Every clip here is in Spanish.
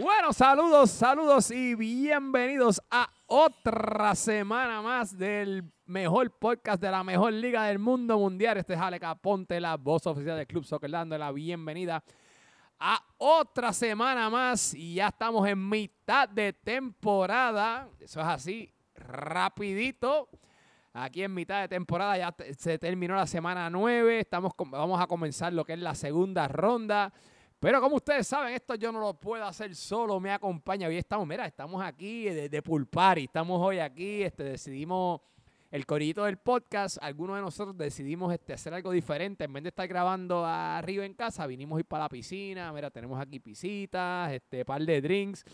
Bueno, saludos, saludos y bienvenidos a otra semana más del mejor podcast de la mejor liga del mundo mundial. Este es Ale Caponte, la voz oficial del Club Soccer, dando la bienvenida a otra semana más y ya estamos en mitad de temporada. Eso es así, rapidito. Aquí en mitad de temporada ya se terminó la semana 9. Estamos, vamos a comenzar lo que es la segunda ronda. Pero como ustedes saben, esto yo no lo puedo hacer solo, me acompaña. Hoy estamos, mira, estamos aquí de, de pool party. Estamos hoy aquí, este, decidimos el corillito del podcast. Algunos de nosotros decidimos este, hacer algo diferente. En vez de estar grabando arriba en casa, vinimos a ir para la piscina. Mira, tenemos aquí pisitas, este, par de drinks.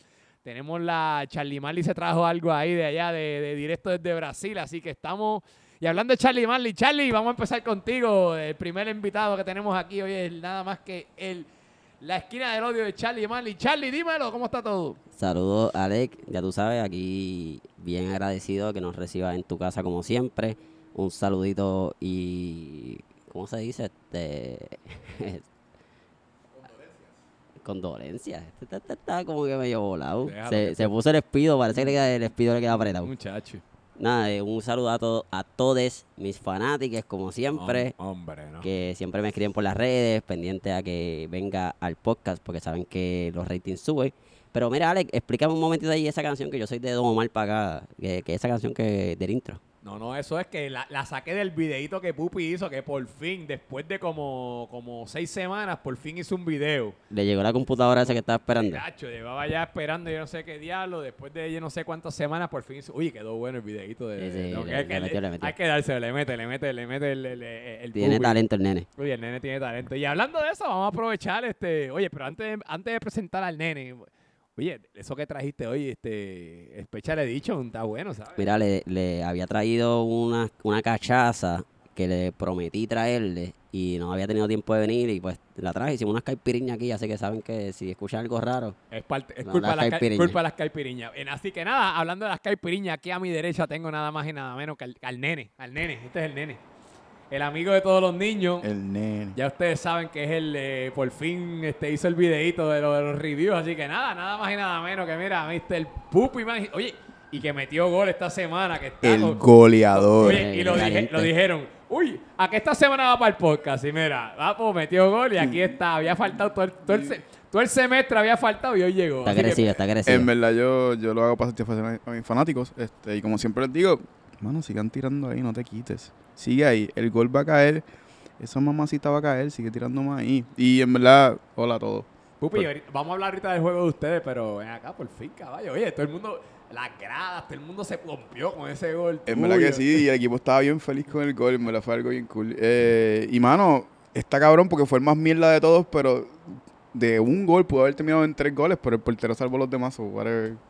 Tenemos la Charlie Marley se trajo algo ahí de allá, de, de directo desde Brasil. Así que estamos. Y hablando de Charlie Marley, Charlie, vamos a empezar contigo. El primer invitado que tenemos aquí hoy es nada más que el, la esquina del odio de Charlie Marley. Charlie, dímelo, ¿cómo está todo? Saludos, Alex. Ya tú sabes, aquí bien agradecido que nos recibas en tu casa como siempre. Un saludito y. ¿Cómo se dice? Este. Condolencias. Este está, está- está como que medio volado. Se, se puso el espido, parece que el espido le queda apretado. Muchacho. Nada, un saludo a, to- a todos mis fanáticos, como siempre. hombre, ¿no? que siempre me escriben por las redes, pendiente a que venga al podcast, porque saben que los ratings suben. Pero mira, Alex, explícame un momentito ahí esa canción que yo soy de Don Omar para acá, que, que esa canción que del intro. No, no, eso es que la, la saqué del videito que Pupi hizo, que por fin, después de como, como seis semanas, por fin hizo un video. Le llegó la computadora esa que estaba esperando. Nacho, llevaba ya esperando yo no sé qué diablo, después de yo no sé cuántas semanas, por fin hizo... Uy, quedó bueno el videito de... Sí, sí, no, le- que- le metió, le metió. Hay que dárselo, le mete, le mete, le mete el, el, el- Tiene Pupi. talento el nene. Uy, el nene tiene talento. Y hablando de eso, vamos a aprovechar este. Oye, pero antes de, antes de presentar al nene, oye, eso que trajiste hoy, este. Special Edition, está bueno, ¿sabes? Mira, le, le había traído una, una cachaza que le prometí traerle y no había tenido tiempo de venir y pues la traje. Hicimos unas caipiriñas aquí, así que saben que si escuchan algo raro, Es, parte, es culpa, las de las, ca- caipiriñas. culpa de las caipiriñas. En- Así que nada, hablando de las caipiriñas, aquí a mi derecha tengo nada más y nada menos que al, al nene. Al nene, este es el nene. El amigo de todos los niños. El nene. Ya ustedes saben que es el, eh, por fin este, hizo el videito de, lo- de los reviews, así que nada, nada más y nada menos que mira, Mr. Pupi, man. Oye, y que metió gol esta semana, que está El con- goleador. Oye, y lo, dije- lo dijeron, uy, a que esta semana va para el podcast. Y mira, va, pues metió gol y aquí está. Había faltado todo el, todo el, se- todo el semestre, había faltado y hoy llegó. está agresivo, está agresivo. En verdad, yo, yo lo hago para satisfacer a, a mis fanáticos. Este, y como siempre les digo, mano, sigan tirando ahí, no te quites. Sigue ahí. El gol va a caer. Esa mamacita va a caer. Sigue tirando más ahí. Y en verdad, hola a todos. Pupi, ahorita- vamos a hablar ahorita del juego de ustedes, pero ven acá, por fin, caballo. Oye, todo el mundo, las gradas, todo el mundo se pompió con ese gol. En verdad que sí. Y el equipo estaba bien feliz con el gol. En verdad fue algo bien cool. Eh, y mano, está cabrón porque fue el más mierda de todos, pero de un gol pudo haber terminado en tres goles, pero el portero salvó los demás.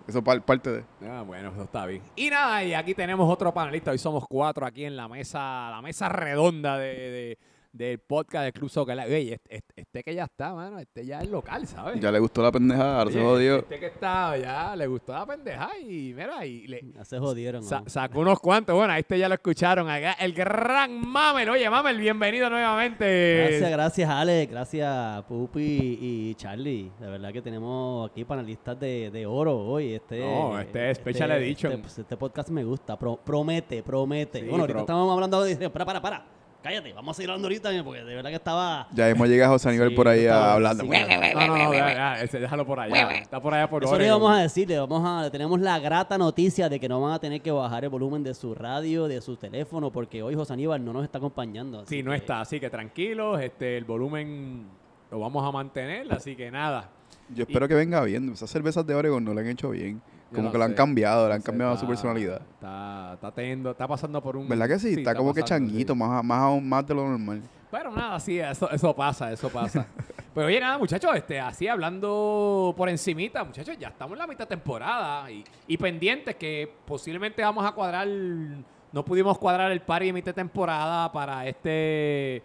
Eso par- parte de. Ah, bueno, eso está bien. Y nada, y aquí tenemos otro panelista. Hoy somos cuatro aquí en la mesa, la mesa redonda de- del podcast del Club Soccer. Oye, este, este- este que ya está, mano, este ya es local, ¿sabes? Ya le gustó la pendejada, ahora se Oye, jodió. Este que está, ya le gustó la pendeja y mira, y le Ya se jodieron. sa- ¿no? sacó unos cuantos. Bueno, a este ya lo escucharon. Acá, el gran Mamel. Oye, Mamel, bienvenido nuevamente. Gracias, gracias, Alex. Gracias, Pupi y Charlie. De verdad que tenemos aquí panelistas de, de oro hoy. Este, No, este es Special Edition. Este, pues, este podcast me gusta. Pro- promete, promete. Sí, bueno, ahorita pro- estamos hablando de... Para, para, para. Cállate, vamos a seguir hablando ahorita porque de verdad que estaba... Ya hemos llegado a José Aníbal Sí, por ahí estaba- a- hablando. sí, No, no, no, ya, ya, ese, déjalo por allá. Está por allá por Eso le vamos a decirle, vamos a, tenemos la grata noticia de que no van a tener que bajar el volumen de su radio, de su teléfono, porque hoy José Aníbal no nos está acompañando. Sí, no que- está, así que tranquilos, este, el volumen lo vamos a mantener, así que nada. Yo espero que venga bien. Esas cervezas de Oregon no le han hecho bien. Como lo que la han cambiado, le han Está- cambiado su personalidad. Está, está teniendo, está pasando por un. ¿Verdad que sí? está, como que changuito, sí. más, más aún más de lo normal. Pero nada, sí, eso, eso pasa, eso pasa. Pero oye, nada, muchachos, este, así hablando por encimita, muchachos, ya estamos en la mitad de temporada y, y pendientes que posiblemente vamos a cuadrar, no pudimos cuadrar el party de mitad de temporada para este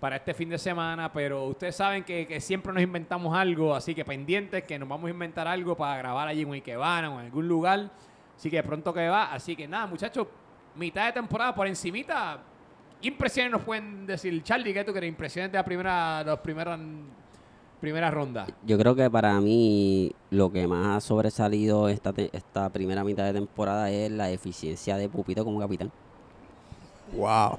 para este fin de semana, pero ustedes saben que, que siempre nos inventamos algo, así que pendientes que nos vamos a inventar algo para grabar allí en Ikebana o en algún lugar, así que pronto que va, así que nada, muchachos, mitad de temporada por encimita, ¿Qué impresiones nos pueden decir? Charlie, ¿qué tú crees? ¿Impresiones de la primera, los primeros primera ronda? Yo creo que para mí lo que más ha sobresalido esta, esta primera mitad de temporada es la eficiencia de Pupito como capitán. Wow.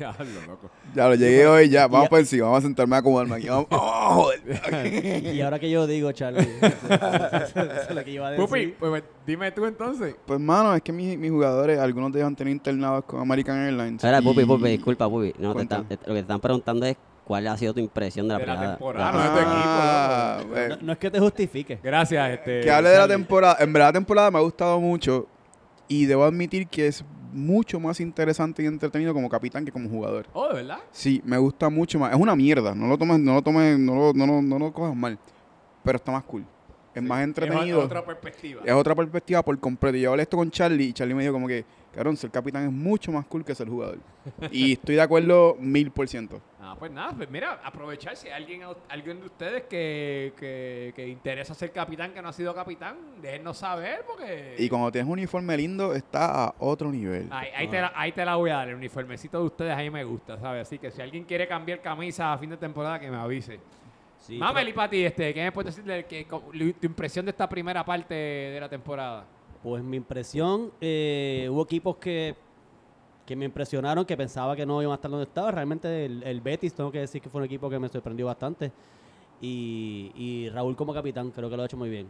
Diablo, loco. Ya lo llegué hoy, ya. Vamos por encima. Vamos a sentarme a acomodarme aquí. Vamos. ¡Oh, joder! Y ahora que yo digo, Charlie, eso es lo que yo iba a decir. Pupi, pues dime tú entonces. Pues, mano, es que mis, mis jugadores, algunos de ellos han tenido internados con American Airlines. Espera, Pupi, y- Pupi, disculpa, Pupi. No, te están- lo que te están preguntando es cuál ha sido tu impresión de la De la primera temporada, la- no Ah, equipo, eh, No, no es que te justifique. Gracias, este. que hable de la temporada. En verdad, la temporada me ha gustado mucho. Y debo admitir que es mucho más interesante y entretenido como capitán que como jugador. Oh, ¿de verdad? Sí, me gusta mucho más. Es una mierda. No lo tomes, no lo tomes, no lo, no lo, no lo cojas mal. Pero está más cool. Es más entretenido. Es otra perspectiva. es otra perspectiva por completo. Y yo hablé esto con Charlie y Charlie me dijo como que, cabrón, ser capitán es mucho más cool que ser jugador. y estoy de acuerdo mil por ciento. Ah, pues nada, pues mira, aprovechar si hay alguien, alguien de ustedes que, que, que interesa ser capitán, que no ha sido capitán, déjennos saber porque... Y cuando tienes un uniforme lindo, está a otro nivel. Ahí, ahí te la, ahí te la voy a dar, el uniformecito de ustedes ahí me gusta, ¿sabes? Así que si alguien quiere cambiar camisa a fin de temporada, que me avise. Sí, Mamel y para ti, este, ¿qué me puedes decir de que, tu impresión de esta primera parte de la temporada? Pues mi impresión, eh, hubo equipos que, que me impresionaron, que pensaba que no iban a estar donde estaba. Realmente el, Betis, tengo que decir que fue un equipo que me sorprendió bastante. Y, y Raúl como capitán, creo que lo ha hecho muy bien.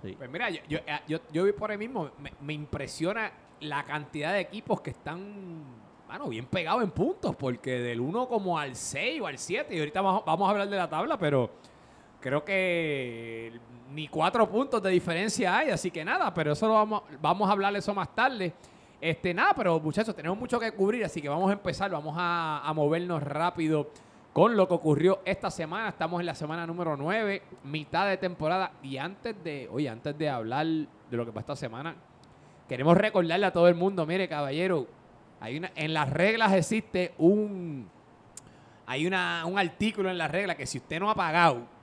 Pues mira, yo, yo, eh, yo, yo vi por ahí mismo, me, me impresiona la cantidad de equipos que están, bueno, bien pegados en puntos, porque del 1 como al 6 o al 7, y ahorita vamos, vamos a hablar de la tabla, pero creo que ni cuatro puntos de diferencia hay, así que nada, pero eso lo vamos, vamos a hablar eso más tarde. Este, nada, pero muchachos, tenemos mucho que cubrir, así que vamos a empezar, vamos a, a movernos rápido con lo que ocurrió esta semana. Estamos en la semana número 9, mitad de temporada. Y antes de, oye, antes de hablar de lo que pasó esta semana, queremos recordarle a todo el mundo, mire, caballero, hay una, en las reglas existe un, hay una, un artículo en las reglas que si usted no ha pagado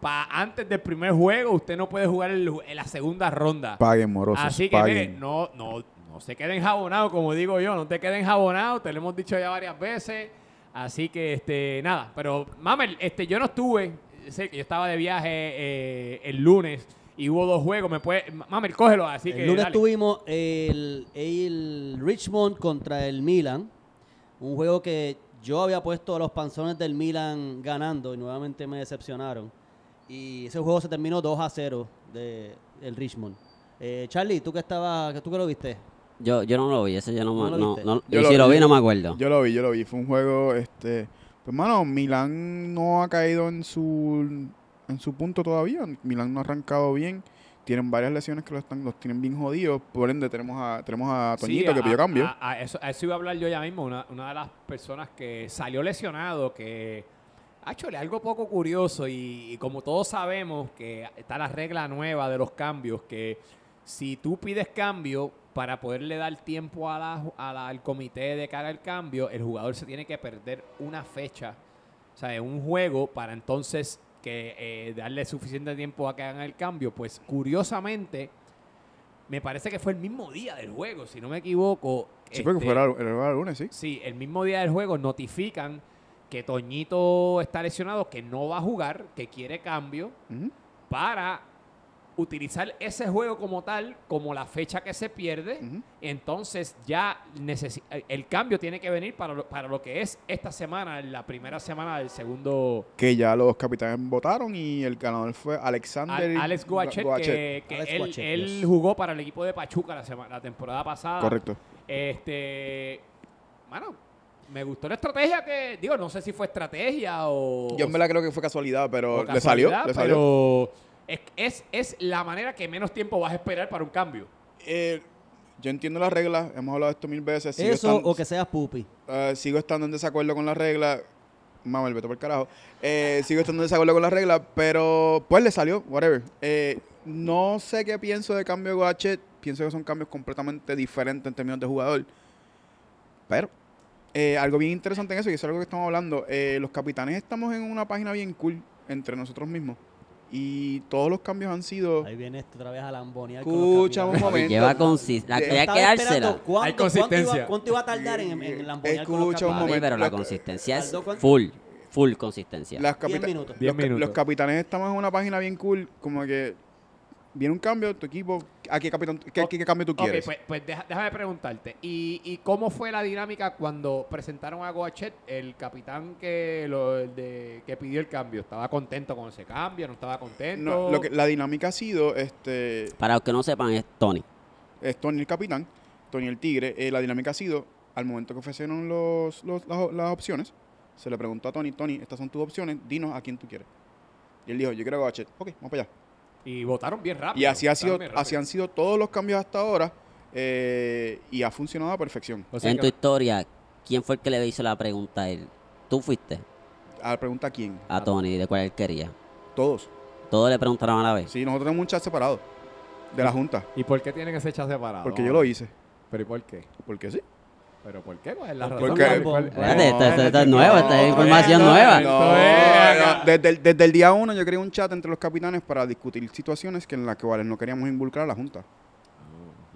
pa, antes del primer juego, usted no puede jugar en, en la segunda ronda. Paguen, morosos. Así que paguen. mire, no, no, no se queden jabonados, como digo yo, no te queden jabonados, te lo hemos dicho ya varias veces. Así que este, nada, pero Mamel, este, yo no estuve, sé que yo estaba de viaje eh, el lunes y hubo dos juegos, me puede, Mamel, cógelo, así que el lunes dale. tuvimos el, el Richmond contra el Milan. Un juego que yo había puesto a los panzones del Milan ganando y nuevamente me decepcionaron. Y ese juego se terminó 2 a 0 de, del Richmond. Eh, Charlie, ¿tú que estabas, tú que lo viste? Yo, yo no lo vi, ese yo no, ¿No me- lo no, Yo y lo si lo vi. no me acuerdo. Yo lo vi, yo lo vi. Fue un juego, este... Pues, mano, Milán no ha caído en su, en su punto todavía. Milán no ha arrancado bien. Tienen varias lesiones que los, están, los tienen bien jodidos. Por ende, tenemos a, tenemos a Sí, Toñito que pidió cambio. A, a eso, a eso iba a hablar yo ya mismo. Una, una de las personas que salió lesionado, que hecho algo poco curioso y, y como todos sabemos que está la regla nueva de los cambios, que si tú pides cambio para poderle dar tiempo a la, a la- al comité de que haga el cambio, el jugador se tiene que perder una fecha, o sea, un juego para entonces que eh, darle suficiente tiempo a que hagan el cambio. Pues curiosamente, me parece que fue el mismo día del juego, si no me equivoco. Sí, este, fue el, el, el lunes, sí. Sí, el mismo día del juego notifican que Toñito está lesionado, que no va a jugar, que quiere cambio para utilizar ese juego como tal, como la fecha que se pierde. Entonces ya el cambio tiene que venir para lo, para lo que es esta semana, la primera semana del segundo. Que ya los capitanes votaron y el ganador fue Alexander Al- Alex Guachet, que, que Alex él, Guachet, él yes. jugó para el equipo de Pachuca la, semana, la temporada pasada. Correcto. Este, bueno, me gustó la estrategia que, digo, no sé si fue estrategia o... Yo en verdad creo que fue casualidad, pero le salió, le salió. Pero es, es, es la manera que menos tiempo vas a esperar para un cambio. Eh, yo entiendo las reglas, hemos hablado de esto mil veces. Sigo, Eso o que seas pupi. eh, sigo estando en desacuerdo con las reglas. Mamá, el veto por carajo. Eh, sigo estando en desacuerdo con las reglas, pero pues le salió, whatever. Eh, no sé qué pienso de cambio de Guachet. Pienso que son cambios completamente diferentes en términos de jugador. Pero eh, algo bien interesante en eso, y eso es algo que estamos hablando. eh, los capitanes estamos en una página bien cool entre nosotros mismos. Y todos los cambios han sido. Ahí viene esto otra vez a lambonear. Escucha un momento. Lleva consis... la- Yo Hay que Estaba esperando dársela. cuánto- Hay cuánto consistencia. iba- ¿Cuánto iba a tardar en, en lambonear con los Escucha un momento. pero la consistencia es full. full consistencia. Las minutos. Los, minutos. los capitanes estamos en una página bien cool, como que viene un cambio, tu equipo, ¿a qué, capitán, qué, qué- qué cambio tú Ok, quieres? pues, pues deja- déjame preguntarte. ¿Y, y cómo fue la dinámica cuando presentaron a Goachet, el capitán que lo, el de, que pidió el cambio? ¿Estaba contento con ese cambio? ¿No estaba contento? No, lo que, la dinámica ha sido, este, Para los que no sepan, es Tony. es Tony el capitán, Tony el tigre, eh, la dinámica ha sido, al momento que ofrecieron los, los- las, las opciones, se le preguntó a Tony, Tony, estas son tus opciones, dinos a quién tú quieres. Y él dijo, yo quiero a Gachet. Ok, vamos para allá. Y votaron bien rápido. Y así, ha sido, así han sido todos los cambios hasta ahora eh, y ha funcionado a perfección. O sea en tu historia, ¿quién fue el que le hizo la pregunta a él? ¿Tú fuiste A la pregunta quién, a Tony de cuál él quería? todos. Todos le preguntaron a la vez. Sí, nosotros tenemos un chat separado de la Junta, ¿Y por qué tienen ese chat separado? porque yo lo hice. ¿Pero y por qué? Porque sí. ¿Pero por qué? ¿Cuál es la razón? Porque- ¿Cuál- Espérate, esto- esto- esto es No, nuevo, esta es información nueva. no, No, desde, el, desde el día uno yo creé un chat entre los capitanes para discutir situaciones que en las cuales no queríamos involucrar a la Junta.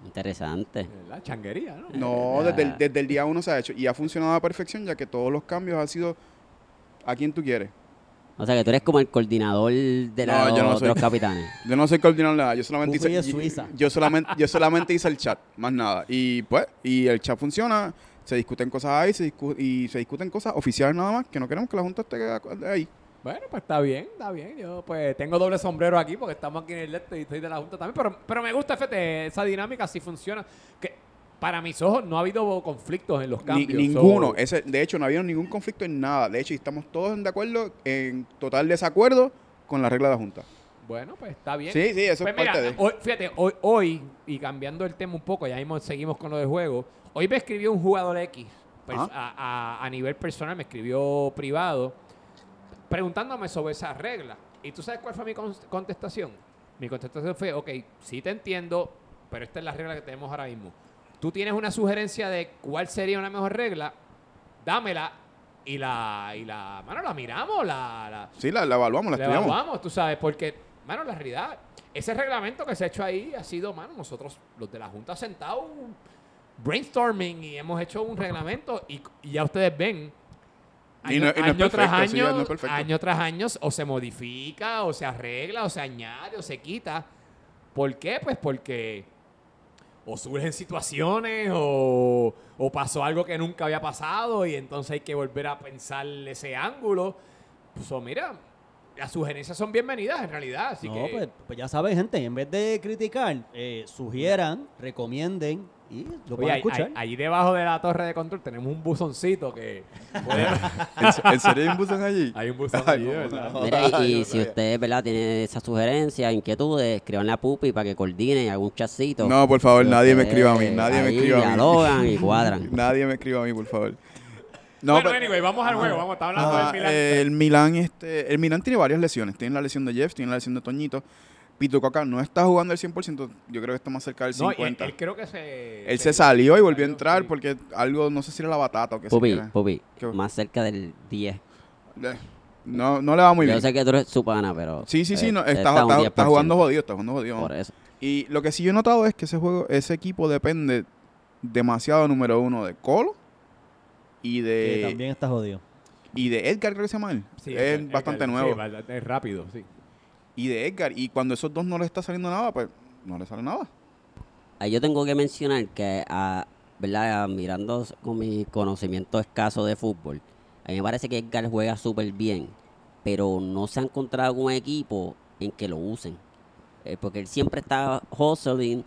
Interesante. La changuería, ¿no? No, desde el, desde el día uno se ha hecho y ha funcionado a perfección ya que todos los cambios han sido a quien tú quieres. O sea que tú eres como el coordinador de, la- No, yo no de soy. los capitanes. Yo no soy coordinador nada, yo solamente hice Suiza. Yo solamente, yo solamente hice el chat, más nada. Y pues, y el chat funciona, se discuten cosas ahí, se discu- y se discuten cosas oficiales nada más, que no queremos que la Junta esté ahí. Bueno, pues está bien, está bien. Yo pues tengo doble sombrero aquí porque estamos aquí en el este y estoy de la Junta también. Pero, pero me gusta, fíjate, esa dinámica sí funciona. Que para mis ojos no ha habido conflictos en los Ni- cambios. ninguno. so- Ese, de hecho, no había ningún conflicto en nada. De hecho, estamos todos de acuerdo, en total desacuerdo con la regla de la Junta. Bueno, pues está bien. Sí, sí, eso Pues es parte mira, de. hoy, fíjate, hoy, hoy, y cambiando el tema un poco, ya mismo seguimos con lo de juego. Hoy me escribió un jugador X Ajá. a, a- a nivel personal, me escribió privado, preguntándome sobre esa regla. ¿Y tú sabes cuál fue mi con- contestación? Mi contestación fue, ok, sí te entiendo, pero esta es la regla que tenemos ahora mismo. Tú tienes una sugerencia de cuál sería una mejor regla, dámela y la, y la, mano, la miramos, la, la, Sí, la, la evaluamos, la estudiamos. evaluamos, tú sabes, porque, mano, la realidad, ese reglamento que se ha hecho ahí ha sido, mano, nosotros, los de la Junta, sentados brainstorming y hemos hecho un reglamento y, y ya ustedes ven. Año, no- no tras sí, año, no año tras año, o se modifica, o se arregla, o se añade, o se quita. ¿Por qué? Pues porque o surgen situaciones o, o pasó algo que nunca había pasado y entonces hay que volver a pensar ese ángulo. Pues o mira, las sugerencias son bienvenidas en realidad, así no, que pues, pues ya sabes, gente, en vez de criticar, eh, sugieran, recomienden y lo Oye, pueden ahí- escuchar. ahí- allí debajo de la torre de control tenemos un buzoncito que puede- ¿En, se- en serio hay un buzón allí? hay un buzón allí, ¿verdad? no. Mira, y, Yo y no si sabía. usted, ¿verdad? Tiene esas sugerencias, inquietudes, escriban a Pupi para que coordine algún chatcito. No, por favor, nadie me ustedes escriba a mí, nadie me escriba a mí. dialogan y cuadran. Nadie me escriba a mí, por favor. No, bueno, pero- anyway, vamos al juego, vamos, está hablando Ajá, del Milan. eh, el Milan, este, el Milan tiene varias lesiones. Tiene la lesión de Jeff, tiene la lesión de Toñito. Pito Coca no está jugando al 100%. Yo creo que está más cerca del no, y 50. él, él creo que se... Él se salió y volvió a entrar sí. porque algo, no sé si era la batata o qué Pupi, era. Pupi, ¿Qué? más cerca del 10. Eh, No, no le va muy Yo bien. sé que tú eres su pana, pero... Sí, sí, sí, eh, no, está, un está- está 10%, jugando jodido, está jugando jodido. Por eso. Y lo que sí yo he notado es que ese juego, ese equipo depende demasiado, número uno, de Colo y que de, también está jodido. y de Edgar, creo que se llama él. Sí, es Edgar- bastante Edgar, nuevo. Sí, es rápido, sí. Y de Edgar. Y cuando esos dos no les está saliendo nada, pues no les sale nada. Ahí yo tengo que mencionar que, ah, ¿verdad? Mirando con mi conocimiento escaso de fútbol, a mí me parece que Edgar juega súper bien, pero no se ha encontrado con un equipo en que lo usen. Eh, porque él siempre está hustling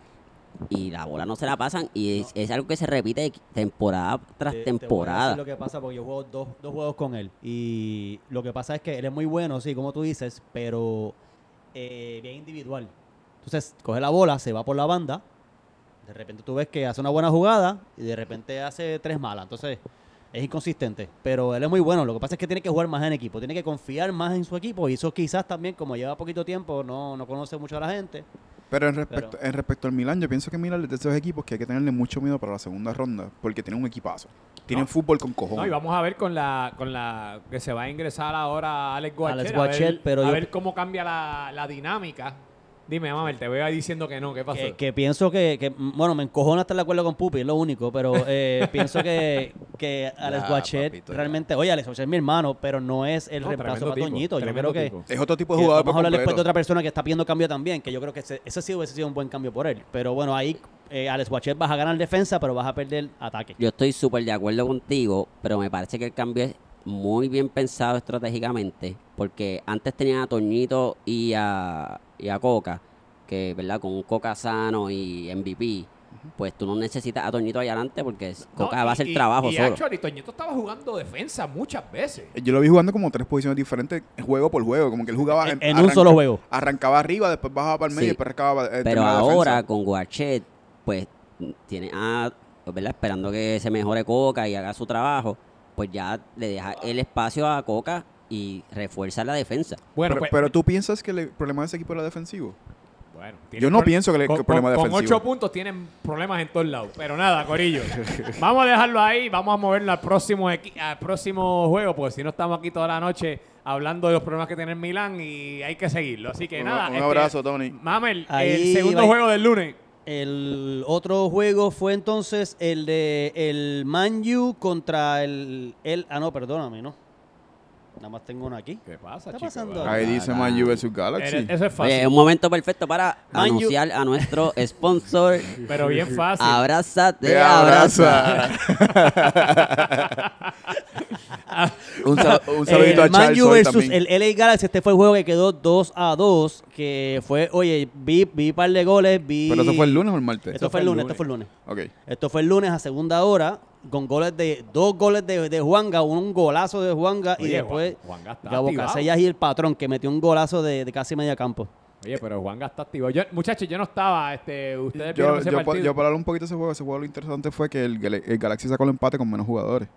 y la bola no se la pasan y es, es algo que se repite temporada tras Te- te voy a temporada. decir lo que pasa porque yo juego dos, dos juegos con él. Y lo que pasa es que él es muy bueno, sí, como tú dices, pero eh, bien individual. Entonces, coge la bola, se va por la banda. De repente tú ves que hace una buena jugada y de repente hace tres malas. Entonces, es inconsistente. Pero él es muy bueno. Lo que pasa es que tiene que jugar más en equipo. Tiene que confiar más en su equipo. Y eso quizás también, como lleva poquito tiempo, no, no conoce mucho a la gente. Pero en respecto, en respecto al Milan, yo pienso que Milan es de esos equipos que hay que tenerle mucho miedo para la segunda ronda, porque tienen un equipazo. Tienen No. fútbol con No, y cojones. vamos a ver con la, con la que se va a ingresar ahora Alex Guachet. Alex a ver- Guachet, pero a yo- ver cómo cambia la, la dinámica. Dime, mamá, te veo ahí diciendo que no, ¿qué pasó? Que, que pienso que, que, bueno, me encojona estar de acuerdo con Pupi, es lo único, pero eh, pienso que que Alex Guachet papito, ya. realmente, oye, Alex Guachet es mi hermano, pero no es el No, reemplazo para tipo, Toñito. Yo creo que, tipo. Es otro tipo de jugador vamos a hablar por después de otra persona que está pidiendo cambio también, que yo creo que ese, ese sí hubiese sido un buen cambio por él. Pero bueno, ahí eh, Alex Guachet vas a ganar defensa, pero vas a perder ataque. Yo estoy súper de acuerdo contigo, pero me parece que el cambio es muy bien pensado estratégicamente, porque antes tenían a Toñito y a, y a Coca, que verdad con un Coca sano y MVP, pues tú no necesitas a Toñito ahí adelante porque es- No, Coca va a y- hacer y- trabajo y solo. actually, Toñito estaba jugando defensa muchas veces. Yo lo vi jugando como tres posiciones diferentes, juego por juego. Como que él jugaba En- en un solo juego. Arrancaba arriba, después bajaba para el medio Sí. y después arrancaba eh, Pero ahora defensa. con Guachet, pues tiene a, ¿verdad? Esperando que se mejore Coca y haga su trabajo, pues ya le deja el espacio a Coca y refuerza la defensa. Bueno, pero, pues- pero tú piensas que el problema de ese equipo era defensivo. Bueno, Yo no pienso que le- que con, el problema con- con defensivo. ocho puntos tienen problemas en todos lados. Pero nada, Corillo. vamos a dejarlo ahí. Vamos a moverlo al próximo, al próximo juego. Porque si no estamos aquí toda la noche hablando de los problemas que tiene el Milán. Y hay que seguirlo. Así que Un- nada. un este, abrazo, Tony. Mamel, el segundo va- juego del lunes. El otro juego fue entonces el de el Man U contra el, el ah no, perdóname, no. Nada más tengo uno aquí. ¿Qué pasa, está chico? Ahí dice ah, Man U vs Galaxy. Eso es fácil. es un momento perfecto para Man U- anunciar a nuestro sponsor. pero bien fácil. Abrázate, Te abraza. abraza. un, sal- un saludito a el Charles hoy versus también. el LA Galaxy, este fue el juego que quedó 2 a 2, que fue, oye, vi, vi par de goles, vi... ¿Pero eso fue el lunes o el martes? Esto fue el lunes, esto fue el lunes. Ok. Esto fue el lunes a segunda hora, con goles de, dos goles de, de Juanga, un golazo de Juanga, y después Juan- Juanga Gabo. Casellas y el patrón, que metió un golazo de, de casi media campo. Oye, pero Juan está activo. Yo, muchachos, yo no estaba. Este, ustedes Yo, ese yo, pa- partido. yo para hablar un poquito de ese juego, ese juego lo interesante fue que el, el Galaxy sacó el empate con menos jugadores.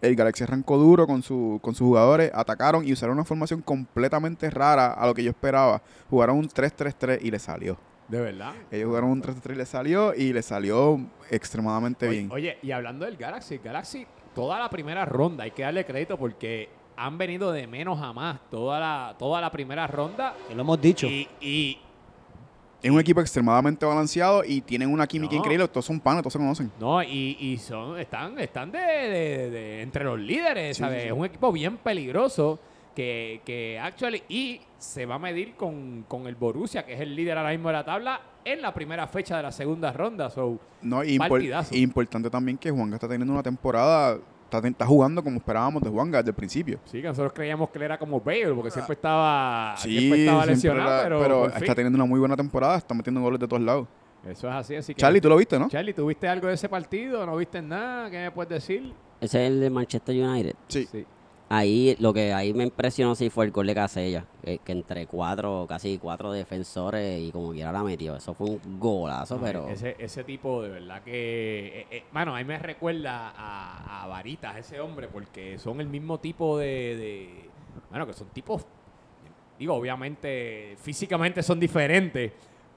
El Galaxy arrancó duro con, su, con sus jugadores, atacaron y usaron una formación completamente rara a lo que yo esperaba. Jugaron un 3-3-3 y le salió. De verdad. Ellos jugaron un 3-3 y le salió y le salió extremadamente Oye, bien. oye, y hablando del Galaxy, Galaxy, toda la primera ronda, hay que darle crédito porque han venido de menos a más toda la, toda la primera ronda. Que lo hemos dicho. Y, y Es un equipo extremadamente balanceado y tienen una química No. increíble. Todos son panes, todos se conocen. no, y, y son, están, están de, de- de- entre los líderes, Sí, ¿sabes? sí, sí. Es un equipo bien peligroso que, que actually, y se va a medir con, con el Borussia, que es el líder ahora mismo de la tabla, en la primera fecha de la segunda ronda. So, No, y impor- importante también que Juanga está teniendo una temporada, está, está jugando como esperábamos de Juanga desde el principio. sí, que nosotros creíamos que él era como Bale, porque siempre estaba, Sí, siempre estaba siempre lesionado, era- pero, está fin. teniendo una muy buena temporada, está metiendo goles de todos lados. Eso es así, así que... Charlie, tú lo viste, ¿no? Charlie, ¿tú viste algo de ese partido? ¿No viste nada? ¿Qué me puedes decir? Ese es el de Manchester United. Sí. Ahí lo que ahí me impresionó sí fue el gol de Casella, que, que entre cuatro, casi cuatro defensores y como quiera la metió. Eso fue un golazo, pero Ese, ese tipo de verdad que... eh, eh, mano, a mí me recuerda a, a Varitas, ese hombre, porque son el mismo tipo de... de bueno, que son tipos... Digo, obviamente, físicamente son diferentes,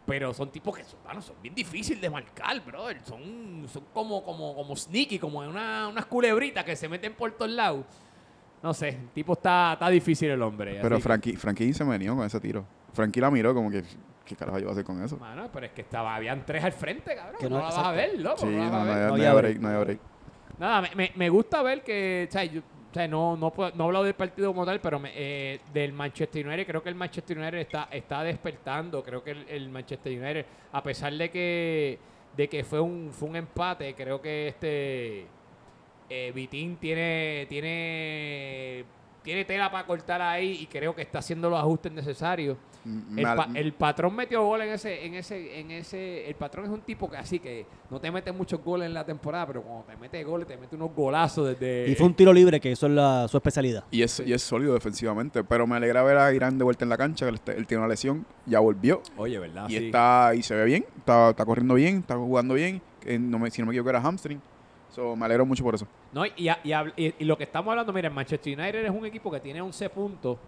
pero son tipos que son, mano, son bien difíciles de marcar, brother. Son, son como, como, como sneaky, como una, unas culebritas que se meten por todos lados. No sé, el tipo está, está difícil el hombre. Pero así que- Frankie, Frankie se venió con ese tiro. Frankie la miró como que, ¿qué carajo yo voy a hacer con eso? Mano, pero es que estaba, habían tres al frente, cabrón. Que no, no- la vas a ver, loco. Sí, no la no, vas a no, No no había hay break. no hay break. Nada, me, me, me gusta ver que, o sea, yo- o sea, no, no, puedo- no he hablado del partido como tal, pero me- eh, del Manchester United, creo que el Manchester United está, está despertando. Creo que el, el Manchester United, a pesar de que, de que fue un, fue un empate, creo que este eh, Vitín tiene, tiene, tiene tela para cortar ahí y creo que está haciendo los ajustes necesarios. Me El, al- pa- el patrón metió gol en ese, en ese, en ese. El patrón es un tipo que así que no te mete muchos goles en la temporada, pero cuando te mete goles, te mete unos golazos desde. Y fue un tiro libre, que eso es la, su especialidad. y, es, y es sólido defensivamente. Pero me alegra ver a Irán de vuelta en la cancha. que Él, él tiene una lesión, ya volvió. Oye, ¿verdad? y Sí. está y se ve bien. Está, está corriendo bien, está jugando bien. Eh, no me, si no me equivoco, era hamstring. So, me alegro mucho por eso. No, y, y- lo que estamos hablando, mira, el Manchester United es un equipo que tiene 11 puntos,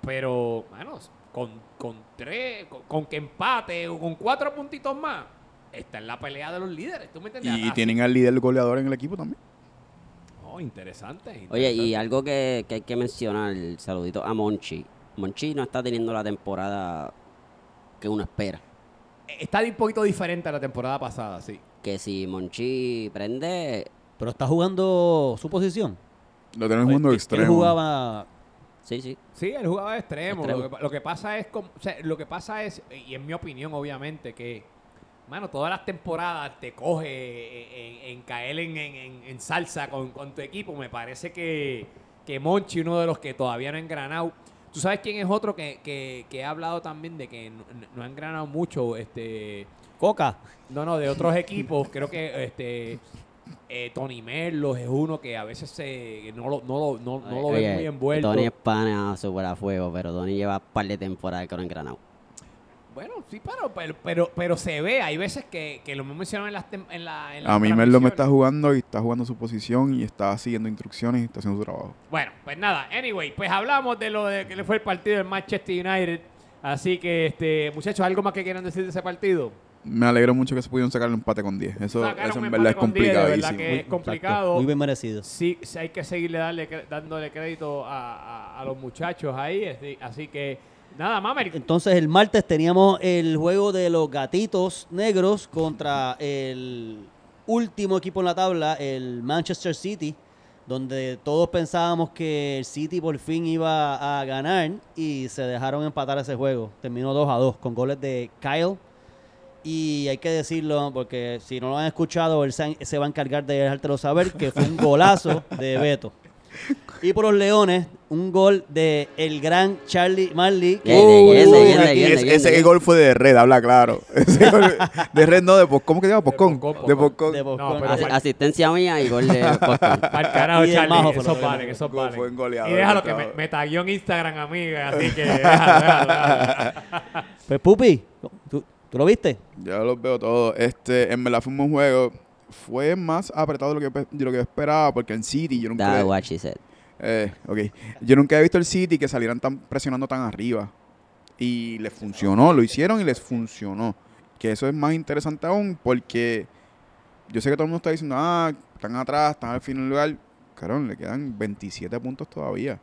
pero, bueno, con, con tres, con, con que empate o con cuatro puntitos más, está en la pelea de los líderes. ¿Tú me entiendes? Y, Así- tienen al líder goleador en el equipo también. Oh, interesante, Oye, y algo que, que hay que mencionar, el saludito a Monchi. Monchi no está teniendo la temporada que uno espera. Está un poquito diferente a la temporada pasada, sí. Que si Monchi prende, Pero está jugando su posición. Lo tenemos jugando Él- Él extremo. jugaba Sí, sí. Sí, él jugaba de extremo. Extremo. Lo, que, lo que pasa es, como- o sea, lo que pasa es, y en mi opinión, obviamente, que, mano, todas las temporadas te coge en, en caer en, en- en- en salsa con, con tu equipo. Me parece que, que Monchi, uno de los que todavía no ha engranado. ¿Tú sabes quién es otro que, que, que ha hablado también de que no, no ha engranado mucho? Este, Coca. no, no, de otros equipos. Creo que este eh, Tony Merlos es uno que a veces se, no lo, no lo, no, no lo ven muy envuelto. Tony es pana super a fuego, pero Tony lleva un par de temporadas que no engranado. Bueno, sí, pero, pero, pero, pero se ve, hay veces que, que lo hemos mencionado en las, tem- en la, en las A mí Merlo me está jugando y está jugando su posición y está siguiendo instrucciones y está haciendo su trabajo. Bueno, pues nada, anyway, pues hablamos de lo de que le fue el partido del Manchester United. Así que, este, muchachos, ¿algo más que quieran decir de ese partido? Me alegro mucho que se pudieron sacar el empate con 10. Eso, Sacaron eso un en verdad es empate con 10, de verdad complicadísimo. que- Muy- es complicado. exacto, Muy bien merecido. Sí, sí hay que seguirle darle, dándole crédito a, a- a los muchachos ahí. así- Así que, nada, Mamer. Entonces el martes teníamos el juego de los gatitos negros contra el último equipo en la tabla, el Manchester City, donde todos pensábamos que el City por fin iba a ganar y se dejaron empatar ese juego. Terminó 2 a 2 con goles de Kyle. Y hay que decirlo, porque si no lo han escuchado, él se, se va a encargar de dejártelo saber, que fue un golazo de Beto. Y por los Leones, un gol de el gran Charlie Marley. ese, gol fue de red, habla claro. Ese gol- de red no, de Poscón. ¿Cómo que se llama? Poscón. Poscón, De Poscón. Poscón. No, fue- asistencia mía y gol de Boston. Para el carajo, Charlie. Majo que valen, ganó. esos Fue- un goleador, Y déjalo que me, me tagueó en Instagram, amiga. Así que déjalo, déjalo, déjalo. Pues Pupi, ¿tú, lo viste? Ya los veo todos. Este, en verdad fue un buen juego. Fue más apretado de lo que, de lo que yo esperaba, porque en City yo nunca... That's what she said. Eh, ok. Yo nunca he visto el City que salieran tan presionando tan arriba. Y les funcionó, lo hicieron y les funcionó. Que eso es más interesante aún porque yo sé que todo el mundo está diciendo, ah, están atrás, están al final del lugar. Carón, le quedan 27 puntos todavía.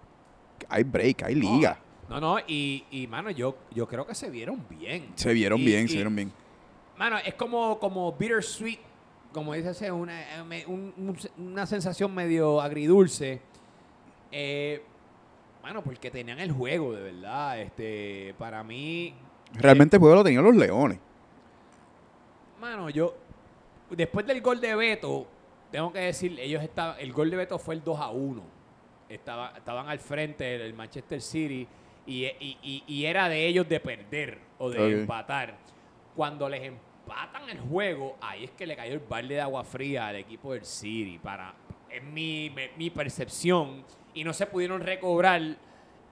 Hay break, hay liga. No, no, y, y mano, yo, yo creo que se vieron bien. Se vieron Y- bien, y- se vieron bien. Mano, es como, como bittersweet, como dice ese, una, eh, un- una sensación medio agridulce. Eh, mano, porque tenían el juego, de verdad. Este, para mí, Realmente el juego lo tenían los Leones. Mano, yo. Después del gol de Beto, tengo que decir, ellos estaban. El gol de Beto fue el 2 a 1. Estaba, estaban al frente del Manchester City y, y- y- y era de ellos de perder o de empatar. Cuando les empatan el juego, ahí es que le cayó el balde de agua fría al equipo del City. Para, es mi, percepción. Y no se pudieron recobrar.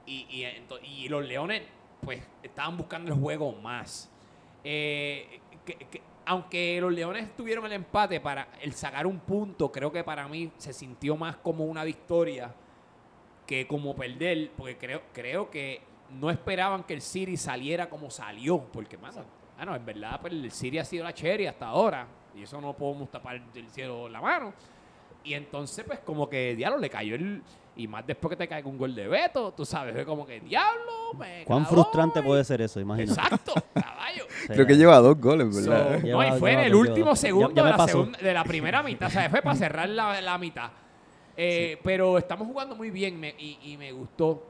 Y, los Leones, pues, estaban buscando el juego más. Eh, que- que- aunque los Leones tuvieron el empate para el sacar un punto, creo que para mí se sintió más como una victoria que como perder, porque creo, creo que no esperaban que el City saliera como salió, porque, mano, mano, en verdad, pues el City ha sido la cherry hasta ahora, y eso no podemos tapar del cielo la mano. Y entonces, pues, como que diablo le cayó el. Y más después que te caiga un gol de Beto, tú sabes, es como que diablo, me ¿Cuán frustrante y- puede ser eso? Imagínate. Exacto, caballo. Creo que lleva dos goles, ¿verdad? So, Lleva- no, y fue en el último segundo Ya- ya me de, la segunda- de la primera mitad. O sea, fue para cerrar la, la mitad. Eh, Pero estamos jugando muy bien me- y, y me gustó.